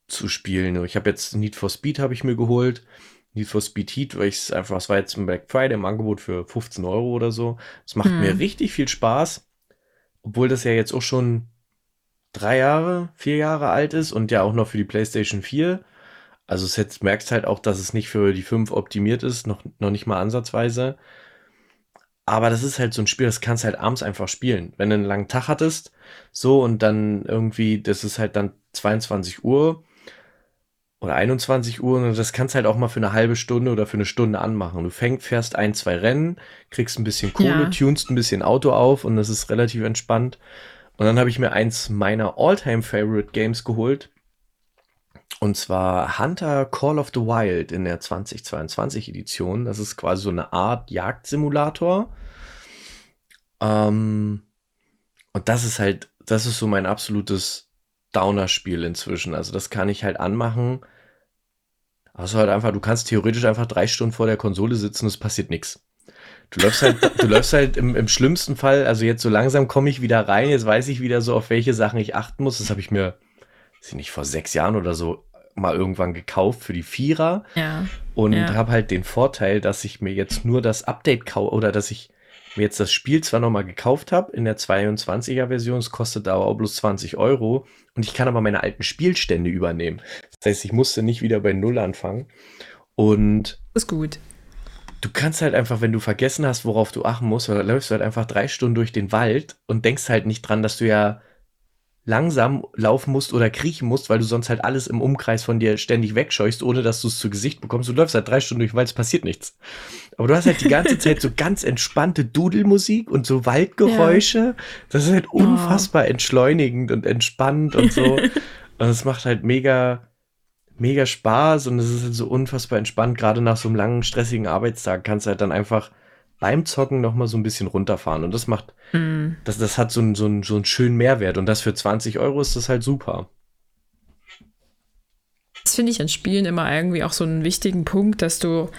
[SPEAKER 2] zu spielen. Ich habe jetzt Need for Speed habe ich mir geholt. Need for Speed Heat, weil ich es einfach, was war jetzt im Black Friday im Angebot für 15 Euro oder so. Es macht hm. mir richtig viel Spaß, obwohl das ja jetzt auch schon drei Jahre, vier Jahre alt ist und ja auch noch für die PlayStation 4. Also es jetzt merkst halt auch, dass es nicht für die 5 optimiert ist, noch, noch nicht mal ansatzweise. Aber das ist halt so ein Spiel, das kannst halt abends einfach spielen. Wenn du einen langen Tag hattest, so und dann irgendwie, das ist halt dann 22 Uhr oder 21 Uhr und das kannst halt auch mal für eine halbe Stunde oder für eine Stunde anmachen. Du fängst, fährst ein, zwei Rennen, kriegst ein bisschen Kohle, ja. tunst ein bisschen Auto auf und das ist relativ entspannt. Und dann habe ich mir eins meiner All-Time-Favorite Games geholt. Und zwar Hunter Call of the Wild in der 2022 Edition. Das ist quasi so eine Art Jagdsimulator. Ähm, und das ist halt, das ist so mein absolutes Downer-Spiel inzwischen. Also das kann ich halt anmachen. Also halt einfach, du kannst theoretisch einfach drei Stunden vor der Konsole sitzen, es passiert nichts. Du läufst halt, du läufst halt im, im schlimmsten Fall, also jetzt so langsam komme ich wieder rein, jetzt weiß ich wieder so, auf welche Sachen ich achten muss. Das habe ich mir, weiß nicht, vor sechs Jahren oder so mal irgendwann gekauft für die Vierer.
[SPEAKER 1] Ja.
[SPEAKER 2] Und ja. habe halt den Vorteil, dass ich mir jetzt nur das Update kaufe oder dass ich mir jetzt das Spiel zwar nochmal gekauft habe in der 22er Version, es kostet aber auch bloß 20 Euro und ich kann aber meine alten Spielstände übernehmen. Das heißt, ich musste nicht wieder bei Null anfangen. Und
[SPEAKER 1] ist gut
[SPEAKER 2] du kannst halt einfach, wenn du vergessen hast, worauf du achten musst, oder läufst du halt einfach drei Stunden durch den Wald und denkst halt nicht dran, dass du ja langsam laufen musst oder kriechen musst, weil du sonst halt alles im Umkreis von dir ständig wegscheuchst, ohne dass du es zu Gesicht bekommst. Du läufst halt drei Stunden durch den Wald, es passiert nichts. Aber du hast halt die ganze Zeit so ganz entspannte Dudelmusik und so Waldgeräusche. Ja. Das ist halt unfassbar oh. entschleunigend und entspannt und so. und es macht halt mega, mega Spaß und es ist halt so unfassbar entspannt. Gerade nach so einem langen, stressigen Arbeitstag kannst du halt dann einfach beim Zocken noch mal so ein bisschen runterfahren. Und das macht, mm. das, das hat so einen, so, einen, so einen schönen Mehrwert. Und das für 20 Euro ist das halt super.
[SPEAKER 1] Das finde ich an Spielen immer irgendwie auch so einen wichtigen Punkt, dass du,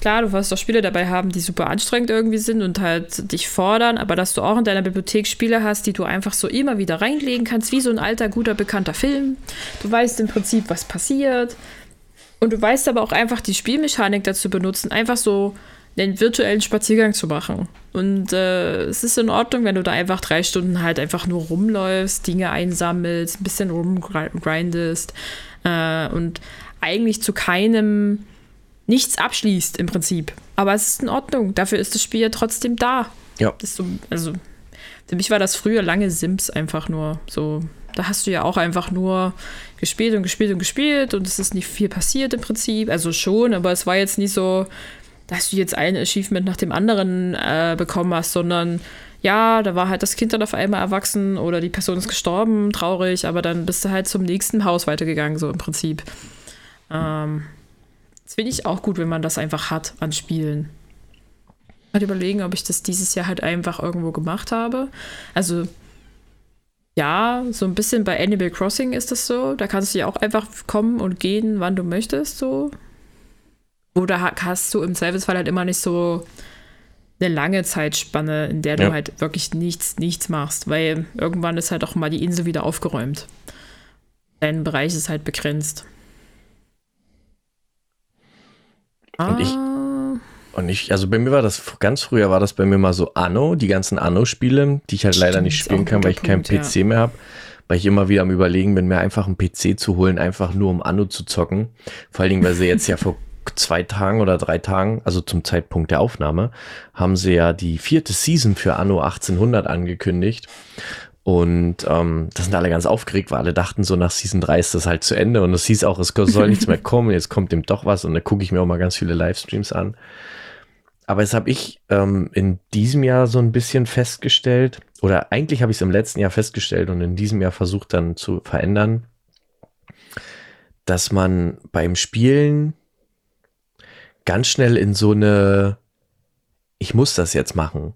[SPEAKER 1] klar, du wirst auch Spiele dabei haben, die super anstrengend irgendwie sind und halt dich fordern, aber dass du auch in deiner Bibliothek Spiele hast, die du einfach so immer wieder reinlegen kannst, wie so ein alter, guter, bekannter Film. Du weißt im Prinzip, was passiert. Und du weißt aber auch einfach die Spielmechanik dazu benutzen, einfach so einen virtuellen Spaziergang zu machen. Und äh, es ist in Ordnung, wenn du da einfach drei Stunden halt einfach nur rumläufst, Dinge einsammelst, ein bisschen rumgrindest äh, und eigentlich zu keinem nichts abschließt im Prinzip. Aber es ist in Ordnung. Dafür ist das Spiel ja trotzdem da.
[SPEAKER 2] Ja.
[SPEAKER 1] So, also für mich war das früher lange Sims einfach nur so. Da hast du ja auch einfach nur gespielt und gespielt und gespielt und es ist nicht viel passiert im Prinzip. Also schon, aber es war jetzt nicht so, dass du jetzt ein Achievement nach dem anderen äh, bekommen hast, sondern ja, da war halt das Kind dann auf einmal erwachsen oder die Person ist gestorben, traurig, aber dann bist du halt zum nächsten Haus weitergegangen, so im Prinzip. Ähm, das finde ich auch gut, wenn man das einfach hat an Spielen. Halt überlegen, ob ich das dieses Jahr halt einfach irgendwo gemacht habe. Also, ja, so ein bisschen bei Animal Crossing ist das so. Da kannst du ja auch einfach kommen und gehen, wann du möchtest, so. Oder hast du im Zweifelsfall halt immer nicht so eine lange Zeitspanne, in der du ja. halt wirklich nichts, nichts machst, weil irgendwann ist halt auch mal die Insel wieder aufgeräumt. Dein Bereich ist halt begrenzt.
[SPEAKER 2] Und ah. ich, und ich, also bei mir war das ganz früher war das bei mir mal so Anno, die ganzen Anno-Spiele, die ich halt Stimmt, leider nicht spielen kann, weil ich keinen PC ja. mehr habe, weil ich immer wieder am überlegen bin, mir einfach einen PC zu holen, einfach nur um Anno zu zocken. Vor allen Dingen, weil sie jetzt ja vor zwei Tagen oder drei Tagen, also zum Zeitpunkt der Aufnahme, haben sie ja die vierte Season für Anno 1800 angekündigt. Und ähm, das sind alle ganz aufgeregt, weil alle dachten so, nach Season 3 ist das halt zu Ende. Und es hieß auch, es soll nichts mehr kommen. Jetzt kommt dem doch was. Und dann gucke ich mir auch mal ganz viele Livestreams an. Aber jetzt habe ich ähm, in diesem Jahr so ein bisschen festgestellt, oder eigentlich habe ich es im letzten Jahr festgestellt und in diesem Jahr versucht dann zu verändern, dass man beim Spielen ganz schnell in so eine, ich muss das jetzt machen,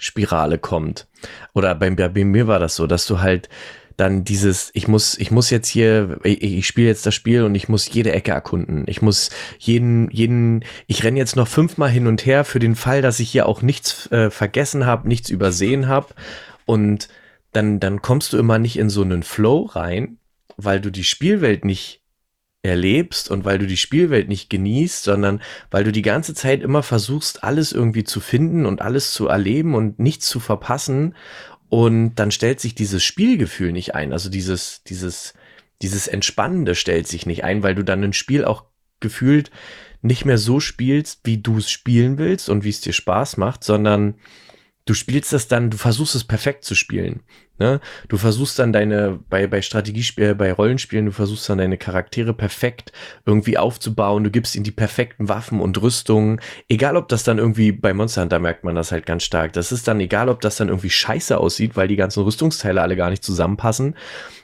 [SPEAKER 2] Spirale kommt. Oder bei, bei mir war das so, dass du halt dann dieses, ich muss, ich muss jetzt hier, ich, ich spiele jetzt das Spiel und ich muss jede Ecke erkunden. Ich muss jeden, jeden, ich renne jetzt noch fünfmal hin und her für den Fall, dass ich hier auch nichts äh, vergessen habe, nichts übersehen habe. Und dann, dann kommst du immer nicht in so einen Flow rein, weil du die Spielwelt nicht erlebst und weil du die Spielwelt nicht genießt, sondern weil du die ganze Zeit immer versuchst, alles irgendwie zu finden und alles zu erleben und nichts zu verpassen. Und dann stellt sich dieses Spielgefühl nicht ein. Also dieses, dieses, dieses Entspannende stellt sich nicht ein, weil du dann ein Spiel auch gefühlt nicht mehr so spielst, wie du es spielen willst und wie es dir Spaß macht, sondern du spielst das dann, du versuchst es perfekt zu spielen. Ne? Du versuchst dann deine, bei, bei Strategiespielen, bei Rollenspielen, du versuchst dann deine Charaktere perfekt irgendwie aufzubauen. Du gibst ihnen die perfekten Waffen und Rüstungen. Egal, ob das dann irgendwie bei Monster Hunter merkt man das halt ganz stark. Das ist dann egal, ob das dann irgendwie scheiße aussieht, weil die ganzen Rüstungsteile alle gar nicht zusammenpassen.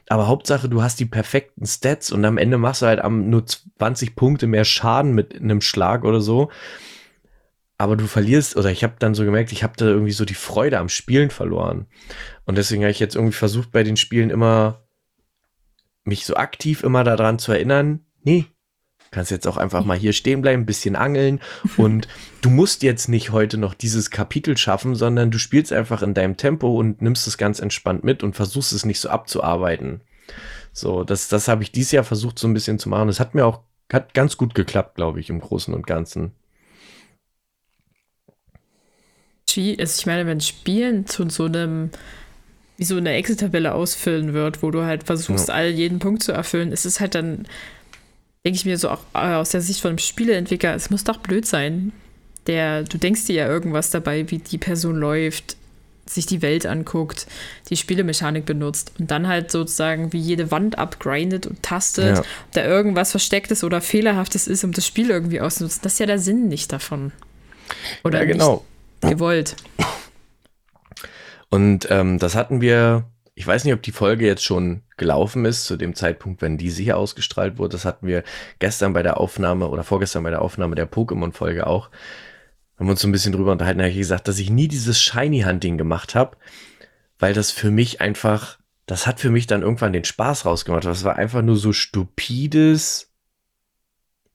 [SPEAKER 2] Aber Hauptsache, du hast die perfekten Stats und am Ende machst du halt am nur 20 Punkte mehr Schaden mit einem Schlag oder so aber du verlierst, oder ich habe dann so gemerkt, ich habe da irgendwie so die Freude am Spielen verloren. Und deswegen habe ich jetzt irgendwie versucht, bei den Spielen immer mich so aktiv immer daran zu erinnern, nee, kannst jetzt auch einfach mal hier stehen bleiben, ein bisschen angeln und du musst jetzt nicht heute noch dieses Kapitel schaffen, sondern du spielst einfach in deinem Tempo und nimmst es ganz entspannt mit und versuchst es nicht so abzuarbeiten. So, das, das habe ich dieses Jahr versucht so ein bisschen zu machen. Das hat mir auch, hat ganz gut geklappt, glaube ich, im Großen und Ganzen
[SPEAKER 1] also ich meine, wenn Spielen zu so einem, wie so eine Excel-Tabelle ausfüllen wird, wo du halt versuchst, ja. all jeden Punkt zu erfüllen, ist es halt dann, denke ich mir so auch äh, aus der Sicht von einem Spieleentwickler, es muss doch blöd sein, der, du denkst dir ja irgendwas dabei, wie die Person läuft, sich die Welt anguckt, die Spielemechanik benutzt und dann halt sozusagen wie jede Wand abgrindet und tastet, ja. ob da irgendwas Verstecktes oder Fehlerhaftes ist, um das Spiel irgendwie auszunutzen. Das ist ja der Sinn nicht davon. Oder ja, genau. Gewollt.
[SPEAKER 2] Und ähm, das hatten wir, ich weiß nicht, ob die Folge jetzt schon gelaufen ist, zu dem Zeitpunkt, wenn diese hier ausgestrahlt wurde. Das hatten wir gestern bei der Aufnahme oder vorgestern bei der Aufnahme der Pokémon-Folge auch haben wir uns so ein bisschen drüber unterhalten, habe ich gesagt, dass ich nie dieses Shiny Hunting gemacht habe, weil das für mich einfach, das hat für mich dann irgendwann den Spaß rausgemacht. Das war einfach nur so stupides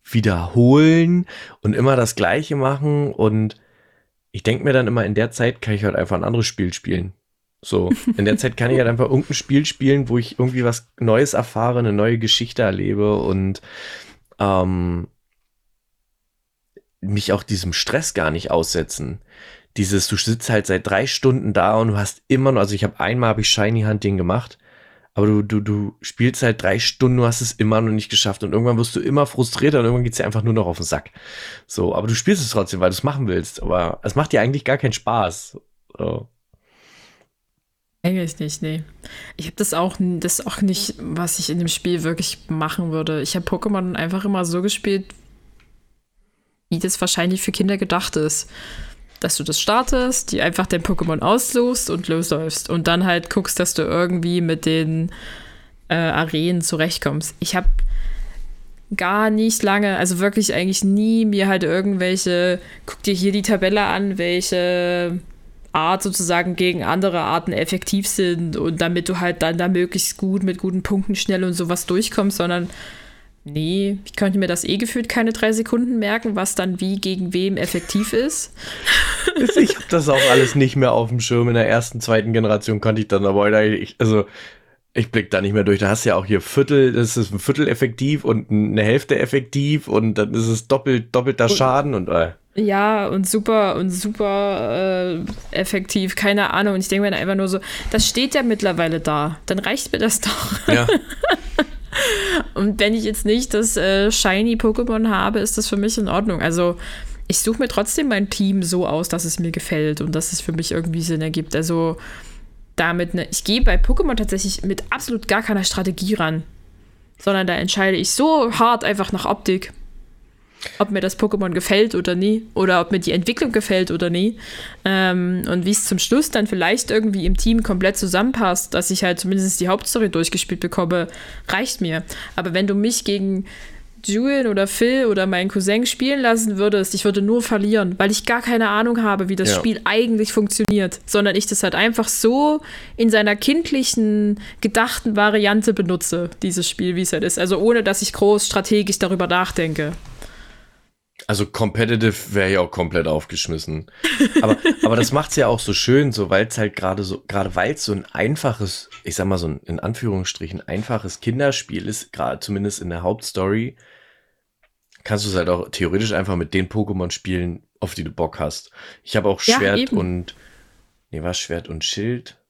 [SPEAKER 2] Wiederholen und immer das Gleiche machen und ich denke mir dann immer, in der Zeit kann ich halt einfach ein anderes Spiel spielen. So, in der Zeit kann ich halt einfach irgendein Spiel spielen, wo ich irgendwie was Neues erfahre, eine neue Geschichte erlebe und ähm, mich auch diesem Stress gar nicht aussetzen. Dieses, du sitzt halt seit drei Stunden da und du hast immer noch, also ich habe einmal habe ich Shiny Hunting gemacht, aber du, du, du spielst halt drei Stunden, du hast es immer noch nicht geschafft und irgendwann wirst du immer frustrierter und irgendwann geht's dir einfach nur noch auf den Sack. So, aber du spielst es trotzdem, weil du es machen willst, aber es macht dir eigentlich gar keinen Spaß. So.
[SPEAKER 1] Eigentlich nicht, nee. Ich habe das auch, das auch nicht, was ich in dem Spiel wirklich machen würde. Ich habe Pokémon einfach immer so gespielt, wie das wahrscheinlich für Kinder gedacht ist. Dass du das startest, die einfach dein Pokémon auslost und losläufst und dann halt guckst, dass du irgendwie mit den äh, Arenen zurechtkommst. Ich habe gar nicht lange, also wirklich eigentlich nie mir halt irgendwelche, guck dir hier die Tabelle an, welche Art sozusagen gegen andere Arten effektiv sind und damit du halt dann da möglichst gut mit guten Punkten schnell und sowas durchkommst, sondern Nee, ich könnte mir das eh gefühlt keine drei Sekunden merken, was dann wie gegen wem effektiv ist.
[SPEAKER 2] ich habe das auch alles nicht mehr auf dem Schirm. In der ersten, zweiten Generation konnte ich dann aber, ich, also ich blick da nicht mehr durch. Da hast du ja auch hier Viertel, das ist ein Viertel effektiv und eine Hälfte effektiv und dann ist es doppelt, doppelter Schaden und äh.
[SPEAKER 1] Ja, und super und super äh, effektiv, keine Ahnung. Und ich denke mir dann einfach nur so, das steht ja mittlerweile da. Dann reicht mir das doch. Ja. Und wenn ich jetzt nicht das äh, Shiny Pokémon habe, ist das für mich in Ordnung. Also ich suche mir trotzdem mein Team so aus, dass es mir gefällt und dass es für mich irgendwie Sinn ergibt. Also damit, ne, ich gehe bei Pokémon tatsächlich mit absolut gar keiner Strategie ran, sondern da entscheide ich so hart einfach nach Optik ob mir das Pokémon gefällt oder nie oder ob mir die Entwicklung gefällt oder nie. Ähm, und wie es zum Schluss dann vielleicht irgendwie im Team komplett zusammenpasst, dass ich halt zumindest die Hauptstory durchgespielt bekomme, reicht mir. Aber wenn du mich gegen Julian oder Phil oder meinen Cousin spielen lassen würdest, ich würde nur verlieren, weil ich gar keine Ahnung habe, wie das ja. Spiel eigentlich funktioniert, sondern ich das halt einfach so in seiner kindlichen, gedachten Variante benutze, dieses Spiel, wie es halt ist. Also ohne, dass ich groß strategisch darüber nachdenke.
[SPEAKER 2] Also competitive wäre ja auch komplett aufgeschmissen. Aber, aber das macht's ja auch so schön, so weil es halt gerade so, gerade weil es so ein einfaches, ich sag mal so ein in Anführungsstrichen einfaches Kinderspiel ist, gerade zumindest in der Hauptstory, kannst du es halt auch theoretisch einfach mit den Pokémon spielen, auf die du Bock hast. Ich habe auch Schwert ja, und nee, was Schwert und Schild?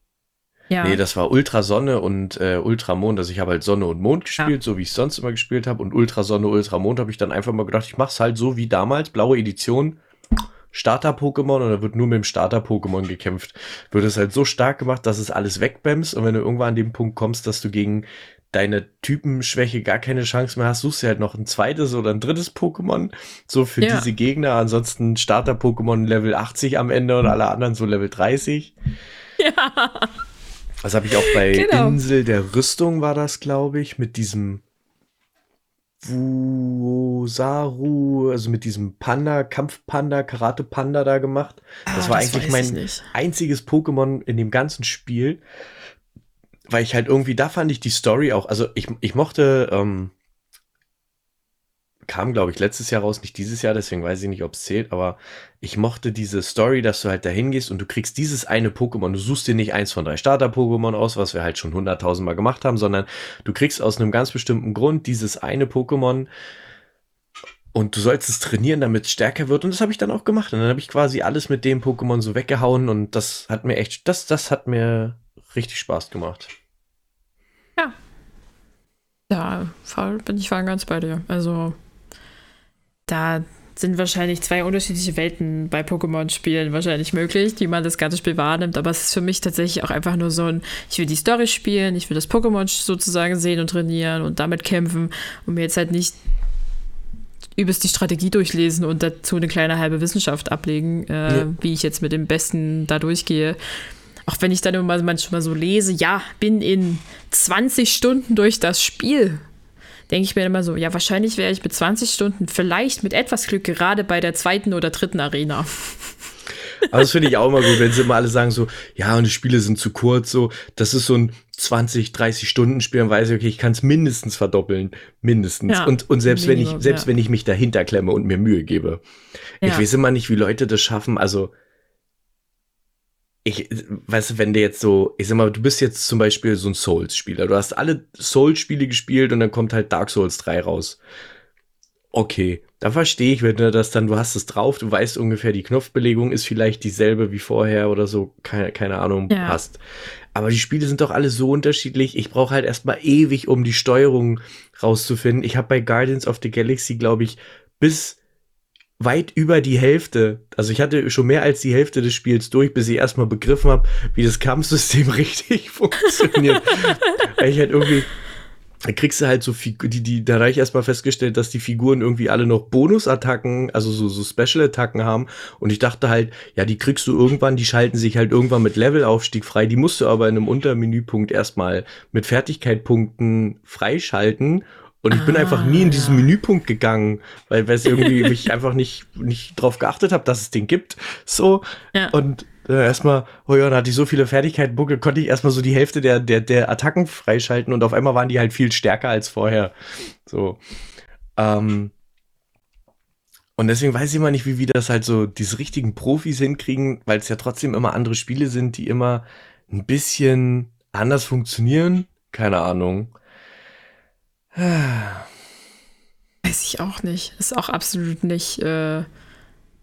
[SPEAKER 2] Ja. Nee, das war Ultrasonne und äh, Ultramond. Also ich habe halt Sonne und Mond gespielt, ja. so wie ich sonst immer gespielt habe. Und Ultrasonne, Ultramond habe ich dann einfach mal gedacht, ich mache es halt so wie damals, blaue Edition. Starter-Pokémon und da wird nur mit dem Starter-Pokémon gekämpft. Wird es halt so stark gemacht, dass es alles wegbämst und wenn du irgendwann an den Punkt kommst, dass du gegen deine Typenschwäche gar keine Chance mehr hast, suchst du halt noch ein zweites oder ein drittes Pokémon, so für ja. diese Gegner. Ansonsten Starter-Pokémon Level 80 am Ende und alle anderen so Level 30. Ja. Das habe ich auch bei genau. Insel der Rüstung war das, glaube ich, mit diesem Wusaru, also mit diesem Panda, Kampfpanda, Karate-Panda da gemacht. Das ah, war das eigentlich mein einziges Pokémon in dem ganzen Spiel. Weil ich halt irgendwie, da fand ich die Story auch, also ich, ich mochte ähm, kam, glaube ich, letztes Jahr raus, nicht dieses Jahr, deswegen weiß ich nicht, ob es zählt, aber ich mochte diese Story, dass du halt dahin gehst und du kriegst dieses eine Pokémon. Du suchst dir nicht eins von drei Starter-Pokémon aus, was wir halt schon hunderttausend Mal gemacht haben, sondern du kriegst aus einem ganz bestimmten Grund dieses eine Pokémon und du sollst es trainieren, damit es stärker wird. Und das habe ich dann auch gemacht. Und dann habe ich quasi alles mit dem Pokémon so weggehauen und das hat mir echt, das, das hat mir richtig Spaß gemacht.
[SPEAKER 1] Ja. Ja, bin ich voll ganz bei dir. Also da sind wahrscheinlich zwei unterschiedliche Welten bei Pokémon-Spielen wahrscheinlich möglich, die man das ganze Spiel wahrnimmt. Aber es ist für mich tatsächlich auch einfach nur so ein, ich will die Story spielen, ich will das Pokémon sozusagen sehen und trainieren und damit kämpfen und mir jetzt halt nicht übelst die Strategie durchlesen und dazu eine kleine halbe Wissenschaft ablegen, äh, ja. wie ich jetzt mit dem Besten da durchgehe. Auch wenn ich dann immer manchmal so lese, ja, bin in 20 Stunden durch das Spiel denke ich mir immer so, ja, wahrscheinlich wäre ich mit 20 Stunden vielleicht mit etwas Glück gerade bei der zweiten oder dritten Arena.
[SPEAKER 2] Aber das finde ich auch immer gut, wenn sie immer alle sagen so, ja, und die Spiele sind zu kurz, so, das ist so ein 20, 30 Stunden Spiel, dann weiß ich, okay, ich kann es mindestens verdoppeln, mindestens. Ja, und, und selbst Minimum, wenn ich, selbst ja. wenn ich mich dahinter klemme und mir Mühe gebe. Ja. Ich weiß immer nicht, wie Leute das schaffen, also, ich, weißt du, wenn der jetzt so, ich sag mal, du bist jetzt zum Beispiel so ein Souls-Spieler. Du hast alle Souls-Spiele gespielt und dann kommt halt Dark Souls 3 raus. Okay, da verstehe ich, wenn du das dann, du hast es drauf, du weißt ungefähr, die Knopfbelegung ist vielleicht dieselbe wie vorher oder so, keine, keine Ahnung, ja. passt. Aber die Spiele sind doch alle so unterschiedlich. Ich brauche halt erstmal ewig, um die Steuerung rauszufinden. Ich habe bei Guardians of the Galaxy, glaube ich, bis weit über die Hälfte. Also ich hatte schon mehr als die Hälfte des Spiels durch, bis ich erstmal begriffen habe, wie das Kampfsystem richtig funktioniert. Weil ich halt irgendwie, da kriegst du halt so Figur, die, die, da habe ich erstmal festgestellt, dass die Figuren irgendwie alle noch Bonusattacken, also so, so Special-Attacken haben. Und ich dachte halt, ja, die kriegst du irgendwann, die schalten sich halt irgendwann mit Levelaufstieg frei. Die musst du aber in einem Untermenüpunkt erstmal mit Fertigkeitspunkten freischalten. Und ich ah, bin einfach nie in diesen ja. Menüpunkt gegangen, weil es irgendwie mich einfach nicht, nicht drauf geachtet habe, dass es den gibt. So. Ja. Und äh, erstmal, oh ja, da hatte ich so viele Fertigkeiten, Buckel, konnte ich erstmal so die Hälfte der, der, der Attacken freischalten und auf einmal waren die halt viel stärker als vorher. So. Ähm, und deswegen weiß ich immer nicht, wie wir das halt so, diese richtigen Profis hinkriegen, weil es ja trotzdem immer andere Spiele sind, die immer ein bisschen anders funktionieren. Keine Ahnung.
[SPEAKER 1] Weiß ich auch nicht. Ist auch absolut nicht äh,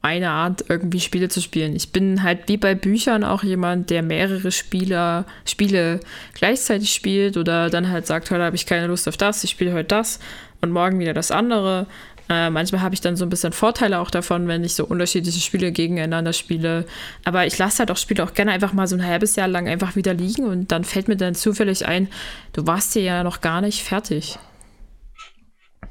[SPEAKER 1] eine Art, irgendwie Spiele zu spielen. Ich bin halt wie bei Büchern auch jemand, der mehrere Spieler, Spiele gleichzeitig spielt oder dann halt sagt, heute habe ich keine Lust auf das, ich spiele heute das und morgen wieder das andere. Äh, manchmal habe ich dann so ein bisschen Vorteile auch davon, wenn ich so unterschiedliche Spiele gegeneinander spiele. Aber ich lasse halt auch Spiele auch gerne einfach mal so ein halbes Jahr lang einfach wieder liegen und dann fällt mir dann zufällig ein, du warst hier ja noch gar nicht fertig.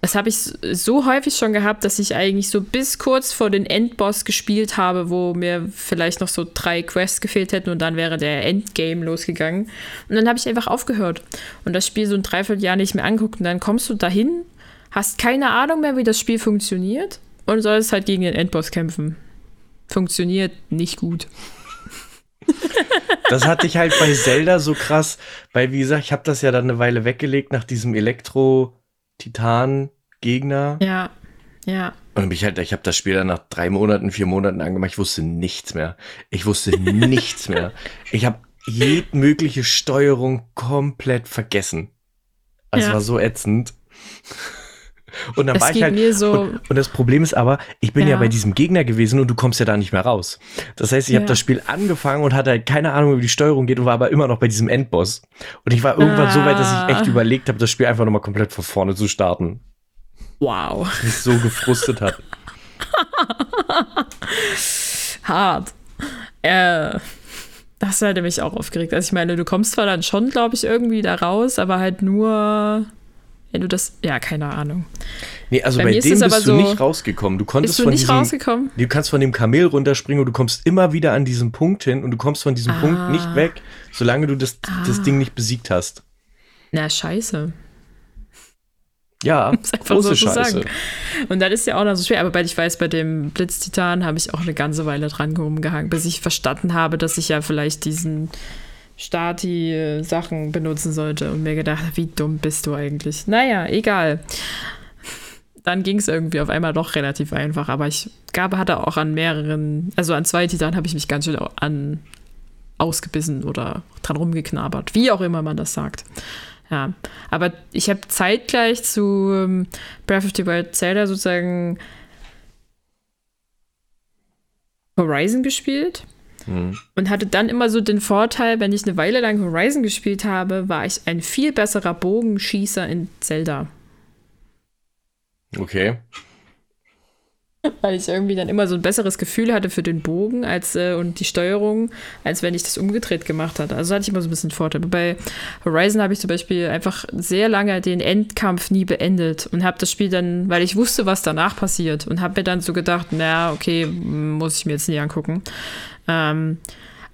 [SPEAKER 1] Das habe ich so häufig schon gehabt, dass ich eigentlich so bis kurz vor den Endboss gespielt habe, wo mir vielleicht noch so drei Quests gefehlt hätten und dann wäre der Endgame losgegangen. Und dann habe ich einfach aufgehört und das Spiel so ein Dreivierteljahr nicht mehr anguckt. Und dann kommst du dahin, hast keine Ahnung mehr, wie das Spiel funktioniert und sollst halt gegen den Endboss kämpfen. Funktioniert nicht gut.
[SPEAKER 2] Das hatte ich halt bei Zelda so krass, weil wie gesagt, ich habe das ja dann eine Weile weggelegt nach diesem Elektro Titan-Gegner.
[SPEAKER 1] Ja, ja.
[SPEAKER 2] Und ich halt, ich habe das Spiel dann nach drei Monaten, vier Monaten angemacht. Ich wusste nichts mehr. Ich wusste nichts mehr. Ich habe jede mögliche Steuerung komplett vergessen. Es ja. war so ätzend. Und dann das war ich halt.
[SPEAKER 1] So
[SPEAKER 2] und, und, das Problem ist aber, ich bin ja. ja. bei diesem Gegner gewesen und du kommst ja da nicht mehr raus. Das heißt, ich ja. habe das Spiel angefangen und hatte halt keine Ahnung, wie die Steuerung geht und war aber immer noch bei diesem Endboss. Und ich war irgendwann ah. so weit, dass ich echt ah. überlegt habe, das Spiel einfach nochmal komplett von vorne zu starten.
[SPEAKER 1] Wow.
[SPEAKER 2] Mich so gefrustet hat.
[SPEAKER 1] Hart. Äh. Das hätte mich auch aufgeregt. Also ich meine, du kommst zwar dann schon, glaube ich, irgendwie da raus, aber halt nur wenn du das, ja, keine Ahnung.
[SPEAKER 2] Nee, also bei, bei dem bist du nicht rausgekommen. Du konntest
[SPEAKER 1] bist du
[SPEAKER 2] von
[SPEAKER 1] nicht
[SPEAKER 2] diesem,
[SPEAKER 1] rausgekommen?
[SPEAKER 2] Du kannst von dem Kamel runterspringen und du kommst immer wieder an diesen Punkt hin und du kommst von diesem ah. Punkt nicht weg, solange du das, ah. das Ding nicht besiegt hast.
[SPEAKER 1] Na, scheiße.
[SPEAKER 2] Ja, große so Scheiße. Sagen.
[SPEAKER 1] Und das ist ja auch noch so schwer. Aber ich weiß, bei dem Blitztitan habe ich auch eine ganze Weile dran rumgehangen, bis ich verstanden habe, dass ich ja vielleicht diesen Stati-Sachen benutzen sollte und mir gedacht, wie dumm bist du eigentlich? Naja, egal. Dann ging es irgendwie auf einmal doch relativ einfach, aber ich gab, hatte auch an mehreren, also an zwei Titanen habe ich mich ganz schön an ausgebissen oder dran rumgeknabert, wie auch immer man das sagt. Ja, aber ich habe zeitgleich zu ähm, Breath of the Wild Zelda sozusagen Horizon gespielt Mhm. Und hatte dann immer so den Vorteil, wenn ich eine Weile lang Horizon gespielt habe, war ich ein viel besserer Bogenschießer in Zelda.
[SPEAKER 2] Okay.
[SPEAKER 1] Weil ich irgendwie dann immer so ein besseres Gefühl hatte für den Bogen als, äh, und die Steuerung, als wenn ich das umgedreht gemacht hatte. Also hatte ich immer so ein bisschen Vorteil. Bei Horizon habe ich zum Beispiel einfach sehr lange den Endkampf nie beendet und habe das Spiel dann, weil ich wusste, was danach passiert und habe mir dann so gedacht, naja, okay, muss ich mir jetzt nie angucken. Ähm,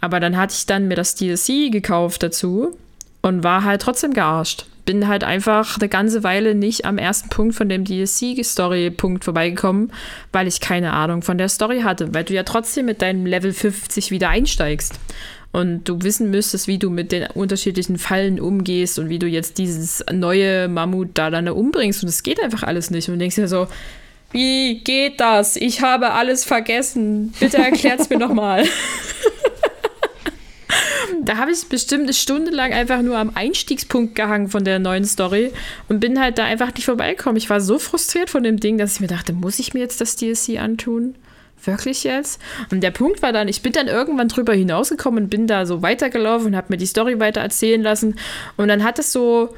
[SPEAKER 1] aber dann hatte ich dann mir das DLC gekauft dazu und war halt trotzdem gearscht bin halt einfach eine ganze Weile nicht am ersten Punkt von dem DLC-Story-Punkt vorbeigekommen, weil ich keine Ahnung von der Story hatte, weil du ja trotzdem mit deinem Level 50 wieder einsteigst und du wissen müsstest, wie du mit den unterschiedlichen Fallen umgehst und wie du jetzt dieses neue Mammut da dann umbringst und es geht einfach alles nicht und du denkst dir so, wie geht das? Ich habe alles vergessen. Bitte erklärt's mir nochmal. da habe ich bestimmt eine Stunde lang einfach nur am Einstiegspunkt gehangen von der neuen Story und bin halt da einfach nicht vorbeigekommen. Ich war so frustriert von dem Ding, dass ich mir dachte, muss ich mir jetzt das DLC antun? Wirklich jetzt? Und der Punkt war dann, ich bin dann irgendwann drüber hinausgekommen und bin da so weitergelaufen und habe mir die Story weiter erzählen lassen. Und dann hat es so.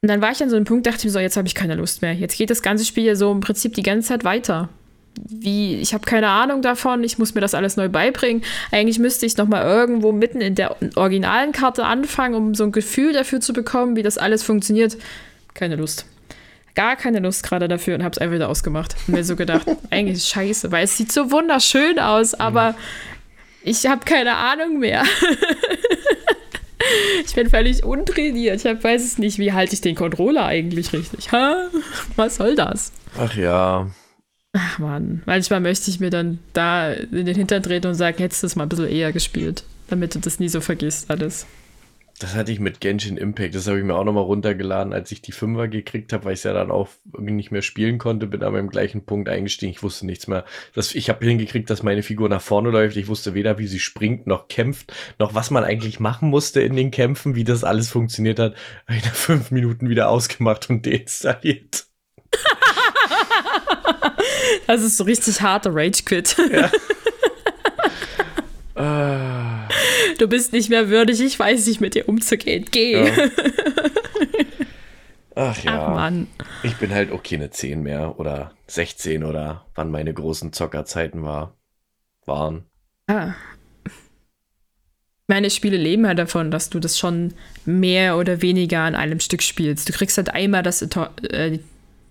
[SPEAKER 1] Und dann war ich an so einem Punkt, dachte ich mir so, jetzt habe ich keine Lust mehr. Jetzt geht das ganze Spiel ja so im Prinzip die ganze Zeit weiter wie, ich habe keine Ahnung davon, ich muss mir das alles neu beibringen. Eigentlich müsste ich nochmal irgendwo mitten in der originalen Karte anfangen, um so ein Gefühl dafür zu bekommen, wie das alles funktioniert. Keine Lust. Gar keine Lust gerade dafür und habe es einfach wieder ausgemacht. Und mir so gedacht, eigentlich ist scheiße, weil es sieht so wunderschön aus, aber mhm. ich habe keine Ahnung mehr. ich bin völlig untrainiert. Ich weiß es nicht, wie halte ich den Controller eigentlich richtig? Ha? Was soll das?
[SPEAKER 2] Ach ja,
[SPEAKER 1] Ach man, manchmal möchte ich mir dann da in den Hintern treten und sagen, hättest du das mal ein bisschen eher gespielt, damit du das nie so vergisst alles.
[SPEAKER 2] Das hatte ich mit Genshin Impact, das habe ich mir auch nochmal runtergeladen, als ich die Fünfer gekriegt habe, weil ich es ja dann auch irgendwie nicht mehr spielen konnte, bin aber im gleichen Punkt eingestiegen, ich wusste nichts mehr. Das, ich habe hingekriegt, dass meine Figur nach vorne läuft, ich wusste weder, wie sie springt, noch kämpft, noch was man eigentlich machen musste in den Kämpfen, wie das alles funktioniert hat. Habe ich nach fünf Minuten wieder ausgemacht und deinstalliert.
[SPEAKER 1] Das ist so richtig harter Rage-Quit. Ja. Du bist nicht mehr würdig, ich weiß nicht, mit dir umzugehen. Geh. Ja.
[SPEAKER 2] Ach ja. Ach Mann. Ich bin halt auch keine 10 mehr oder 16 oder wann meine großen Zockerzeiten war, waren. Ah.
[SPEAKER 1] Meine Spiele leben halt davon, dass du das schon mehr oder weniger an einem Stück spielst. Du kriegst halt einmal das, äh,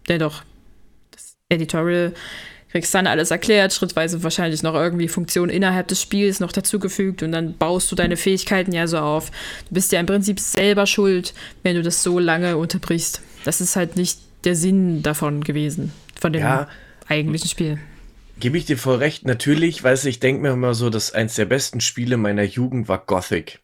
[SPEAKER 1] ja doch, Editorial kriegst dann alles erklärt, schrittweise wahrscheinlich noch irgendwie Funktionen innerhalb des Spiels noch dazugefügt und dann baust du deine Fähigkeiten ja so auf. Du bist ja im Prinzip selber schuld, wenn du das so lange unterbrichst. Das ist halt nicht der Sinn davon gewesen, von dem ja, eigentlichen Spiel.
[SPEAKER 2] Gebe ich dir voll recht, natürlich, weißt du, ich denke mir immer so, dass eins der besten Spiele meiner Jugend war Gothic.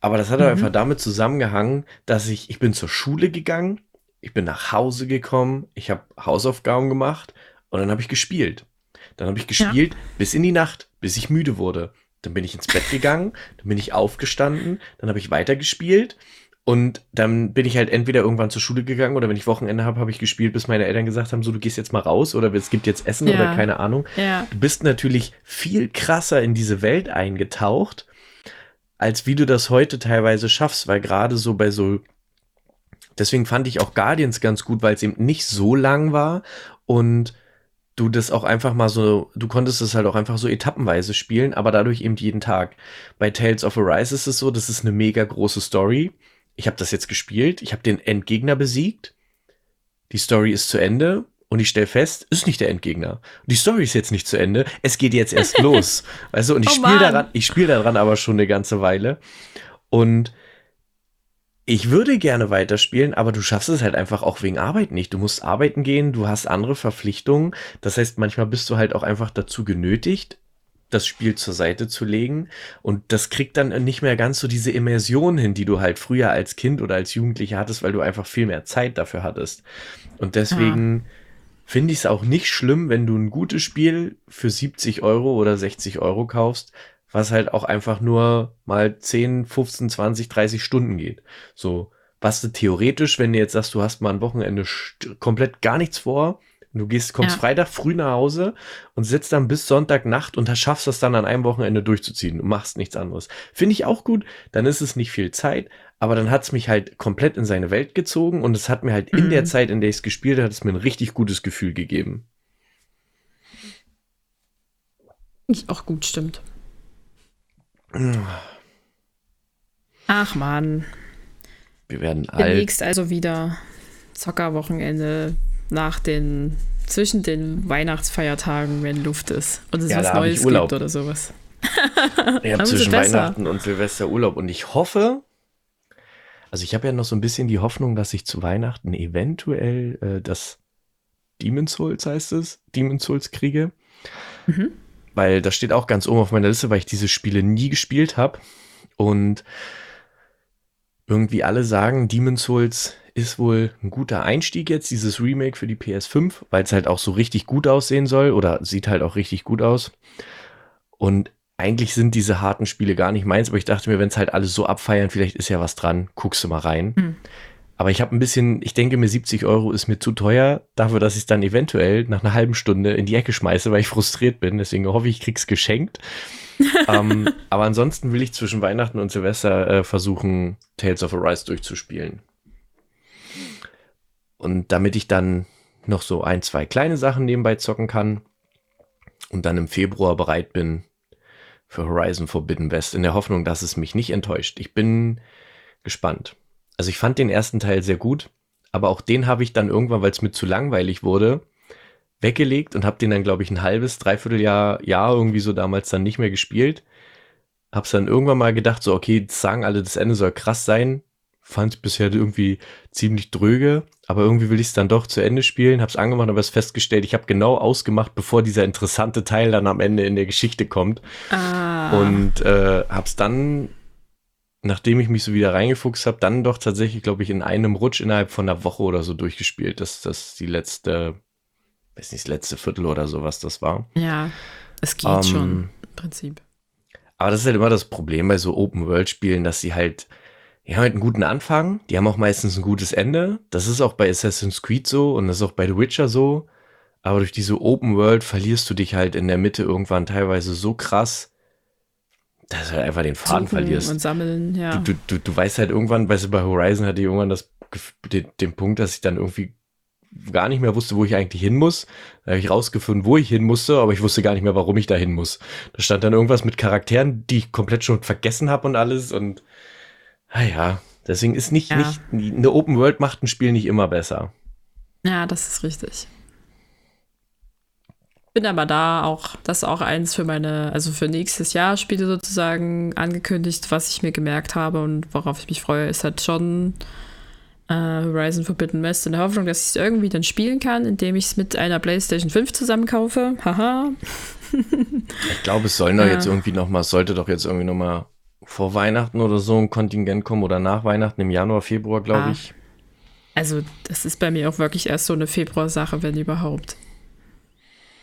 [SPEAKER 2] Aber das hat mhm. einfach damit zusammengehangen, dass ich, ich bin zur Schule gegangen, ich bin nach Hause gekommen, ich habe Hausaufgaben gemacht und dann habe ich gespielt. Dann habe ich gespielt ja. bis in die Nacht, bis ich müde wurde. Dann bin ich ins Bett gegangen, dann bin ich aufgestanden, dann habe ich weitergespielt und dann bin ich halt entweder irgendwann zur Schule gegangen oder wenn ich Wochenende habe, habe ich gespielt, bis meine Eltern gesagt haben, so du gehst jetzt mal raus oder es gibt jetzt Essen ja. oder keine Ahnung. Ja. Du bist natürlich viel krasser in diese Welt eingetaucht, als wie du das heute teilweise schaffst, weil gerade so bei so Deswegen fand ich auch Guardians ganz gut, weil es eben nicht so lang war und du das auch einfach mal so, du konntest es halt auch einfach so etappenweise spielen, aber dadurch eben jeden Tag. Bei Tales of Arise ist es so, das ist eine mega große Story. Ich habe das jetzt gespielt, ich habe den Endgegner besiegt. Die Story ist zu Ende und ich stelle fest, ist nicht der Endgegner. Die Story ist jetzt nicht zu Ende, es geht jetzt erst los. Weißt du, und ich oh spiele daran, ich spiele daran aber schon eine ganze Weile und ich würde gerne weiterspielen, aber du schaffst es halt einfach auch wegen Arbeit nicht. Du musst arbeiten gehen, du hast andere Verpflichtungen. Das heißt, manchmal bist du halt auch einfach dazu genötigt, das Spiel zur Seite zu legen. Und das kriegt dann nicht mehr ganz so diese Immersion hin, die du halt früher als Kind oder als Jugendlicher hattest, weil du einfach viel mehr Zeit dafür hattest. Und deswegen ja. finde ich es auch nicht schlimm, wenn du ein gutes Spiel für 70 Euro oder 60 Euro kaufst, was halt auch einfach nur mal 10, 15, 20, 30 Stunden geht. So, was du theoretisch, wenn du jetzt sagst, du hast mal ein Wochenende komplett gar nichts vor, du gehst, kommst ja. Freitag früh nach Hause und sitzt dann bis Sonntagnacht und schaffst das dann an einem Wochenende durchzuziehen und machst nichts anderes. Finde ich auch gut, dann ist es nicht viel Zeit, aber dann hat es mich halt komplett in seine Welt gezogen und es hat mir halt mhm. in der mhm. Zeit, in der ich es gespielt habe, es mir ein richtig gutes Gefühl gegeben.
[SPEAKER 1] Auch gut, stimmt. Ach man.
[SPEAKER 2] Wir werden alt.
[SPEAKER 1] Demnächst also wieder Zockerwochenende nach den zwischen den Weihnachtsfeiertagen, wenn Luft ist und es ja, was Neues gibt oder sowas.
[SPEAKER 2] ich habe zwischen Weihnachten und Silvester Urlaub und ich hoffe, also ich habe ja noch so ein bisschen die Hoffnung, dass ich zu Weihnachten eventuell äh, das Demon's Souls heißt es, Demon's Souls kriege. Mhm. Weil das steht auch ganz oben auf meiner Liste, weil ich diese Spiele nie gespielt habe. Und irgendwie alle sagen, Demon's Souls ist wohl ein guter Einstieg jetzt, dieses Remake für die PS5, weil es halt auch so richtig gut aussehen soll oder sieht halt auch richtig gut aus. Und eigentlich sind diese harten Spiele gar nicht meins, aber ich dachte mir, wenn es halt alles so abfeiern, vielleicht ist ja was dran, guckst du mal rein. Mhm. Aber ich habe ein bisschen, ich denke mir, 70 Euro ist mir zu teuer, dafür, dass ich es dann eventuell nach einer halben Stunde in die Ecke schmeiße, weil ich frustriert bin. Deswegen hoffe ich, ich krieg's geschenkt. ähm, aber ansonsten will ich zwischen Weihnachten und Silvester äh, versuchen, Tales of Arise durchzuspielen. Und damit ich dann noch so ein, zwei kleine Sachen nebenbei zocken kann und dann im Februar bereit bin für Horizon Forbidden West, in der Hoffnung, dass es mich nicht enttäuscht. Ich bin gespannt. Also ich fand den ersten Teil sehr gut, aber auch den habe ich dann irgendwann, weil es mir zu langweilig wurde, weggelegt und habe den dann, glaube ich, ein halbes, dreiviertel Jahr, Jahr irgendwie so damals dann nicht mehr gespielt. Hab's dann irgendwann mal gedacht, so, okay, sagen alle, das Ende soll krass sein fand ich bisher irgendwie ziemlich dröge, aber irgendwie will ich es dann doch zu Ende spielen, habe es angemacht, aber es festgestellt, ich habe genau ausgemacht, bevor dieser interessante Teil dann am Ende in der Geschichte kommt. Ah. Und äh, habe es dann, nachdem ich mich so wieder reingefuchst habe, dann doch tatsächlich, glaube ich, in einem Rutsch innerhalb von einer Woche oder so durchgespielt. Das das die letzte, weiß nicht, das letzte Viertel oder so, was das war.
[SPEAKER 1] Ja, es geht ähm, schon im Prinzip.
[SPEAKER 2] Aber das ist halt immer das Problem bei so Open-World-Spielen, dass sie halt die haben halt einen guten Anfang, die haben auch meistens ein gutes Ende. Das ist auch bei Assassin's Creed so und das ist auch bei The Witcher so. Aber durch diese Open World verlierst du dich halt in der Mitte irgendwann teilweise so krass, dass du halt einfach den Faden Suchen verlierst.
[SPEAKER 1] Und sammeln, ja.
[SPEAKER 2] Du, du, du, weißt halt irgendwann, weißt du, bei Horizon hatte ich irgendwann das, den, den Punkt, dass ich dann irgendwie gar nicht mehr wusste, wo ich eigentlich hin muss. Da habe ich rausgefunden, wo ich hin musste, aber ich wusste gar nicht mehr, warum ich da hin muss. Da stand dann irgendwas mit Charakteren, die ich komplett schon vergessen habe und alles und Ah ja, deswegen ist nicht, ja. nicht, eine Open World macht ein Spiel nicht immer besser.
[SPEAKER 1] Ja, das ist richtig. Bin aber da auch, das ist auch eins für meine, also für nächstes Jahr Spiele sozusagen angekündigt, was ich mir gemerkt habe und worauf ich mich freue, ist halt schon äh, Horizon Forbidden West in der Hoffnung, dass ich es irgendwie dann spielen kann, indem ich es mit einer PlayStation 5 zusammenkaufe. Haha.
[SPEAKER 2] ich glaube, es soll doch ja. jetzt irgendwie noch mal, sollte doch jetzt irgendwie noch mal vor Weihnachten oder so ein Kontingent kommen oder nach Weihnachten im Januar, Februar, glaube ah. ich.
[SPEAKER 1] Also, das ist bei mir auch wirklich erst so eine Februar-Sache, wenn überhaupt.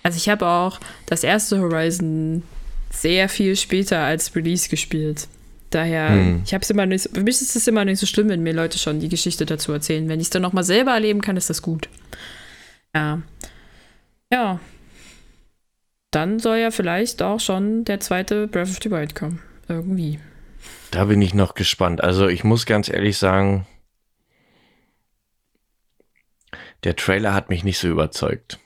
[SPEAKER 1] Also, ich habe auch das erste Horizon sehr viel später als Release gespielt. Daher, hm. ich habe es immer nicht, für mich ist es immer nicht so schlimm, wenn mir Leute schon die Geschichte dazu erzählen. Wenn ich es dann nochmal selber erleben kann, ist das gut. Ja. Ja. Dann soll ja vielleicht auch schon der zweite Breath of the Wild kommen. Irgendwie.
[SPEAKER 2] Da bin ich noch gespannt. Also ich muss ganz ehrlich sagen, der Trailer hat mich nicht so überzeugt.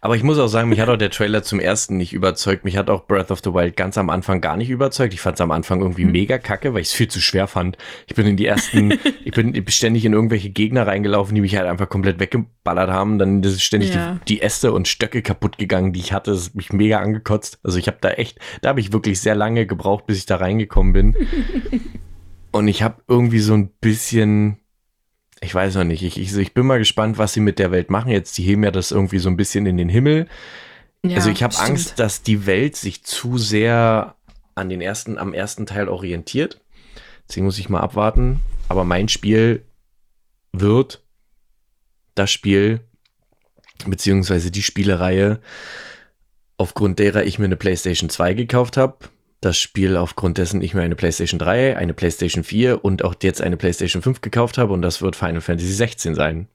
[SPEAKER 2] Aber ich muss auch sagen, mich hat auch der Trailer zum ersten nicht überzeugt. Mich hat auch Breath of the Wild ganz am Anfang gar nicht überzeugt. Ich fand es am Anfang irgendwie mhm. mega kacke, weil ich es viel zu schwer fand. Ich bin in die ersten, ich bin ständig in irgendwelche Gegner reingelaufen, die mich halt einfach komplett weggeballert haben. Dann ist ständig ja. die, die, Äste und Stöcke kaputt gegangen, die ich hatte. Das hat mich mega angekotzt. Also ich habe da echt, da habe ich wirklich sehr lange gebraucht, bis ich da reingekommen bin. und ich habe irgendwie so ein bisschen ich weiß noch nicht. Ich, ich, ich bin mal gespannt, was sie mit der Welt machen. Jetzt, die heben ja das irgendwie so ein bisschen in den Himmel. Ja, also ich habe Angst, dass die Welt sich zu sehr an den ersten, am ersten Teil orientiert. Deswegen muss ich mal abwarten. Aber mein Spiel wird das Spiel, beziehungsweise die Spielereihe, aufgrund derer ich mir eine PlayStation 2 gekauft habe, das Spiel aufgrund dessen ich mir eine PlayStation 3, eine PlayStation 4 und auch jetzt eine PlayStation 5 gekauft habe und das wird Final Fantasy 16 sein.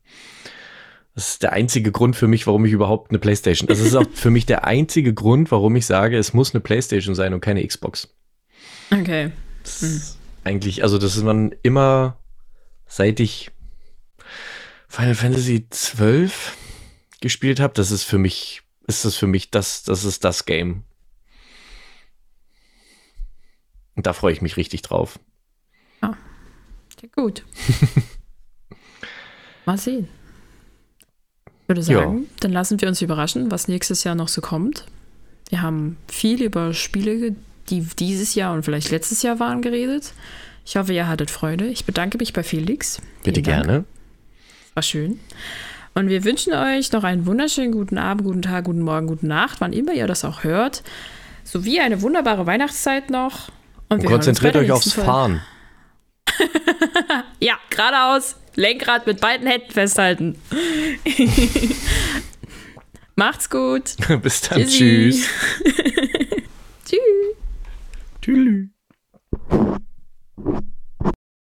[SPEAKER 2] Das ist der einzige Grund für mich, warum ich überhaupt eine PlayStation. Das ist auch für mich der einzige Grund, warum ich sage, es muss eine PlayStation sein und keine Xbox.
[SPEAKER 1] Okay.
[SPEAKER 2] Hm. Eigentlich, also das ist man immer, seit ich Final Fantasy 12 gespielt habe, das ist für mich, ist das für mich das, das ist das Game. Und da freue ich mich richtig drauf.
[SPEAKER 1] Ah, ja, gut. Mal sehen. Ich würde sagen, ja. dann lassen wir uns überraschen, was nächstes Jahr noch so kommt. Wir haben viel über Spiele, die dieses Jahr und vielleicht letztes Jahr waren, geredet. Ich hoffe, ihr hattet Freude. Ich bedanke mich bei Felix.
[SPEAKER 2] Bitte gerne.
[SPEAKER 1] War schön. Und wir wünschen euch noch einen wunderschönen guten Abend, guten Tag, guten Morgen, guten Nacht, wann immer ihr das auch hört. Sowie eine wunderbare Weihnachtszeit noch.
[SPEAKER 2] Und, und konzentriert euch aufs Fahren.
[SPEAKER 1] ja, geradeaus, Lenkrad mit beiden Händen festhalten. Macht's gut.
[SPEAKER 2] Bis dann. Tschüssi. Tschüss. Tschüss. Tschüss.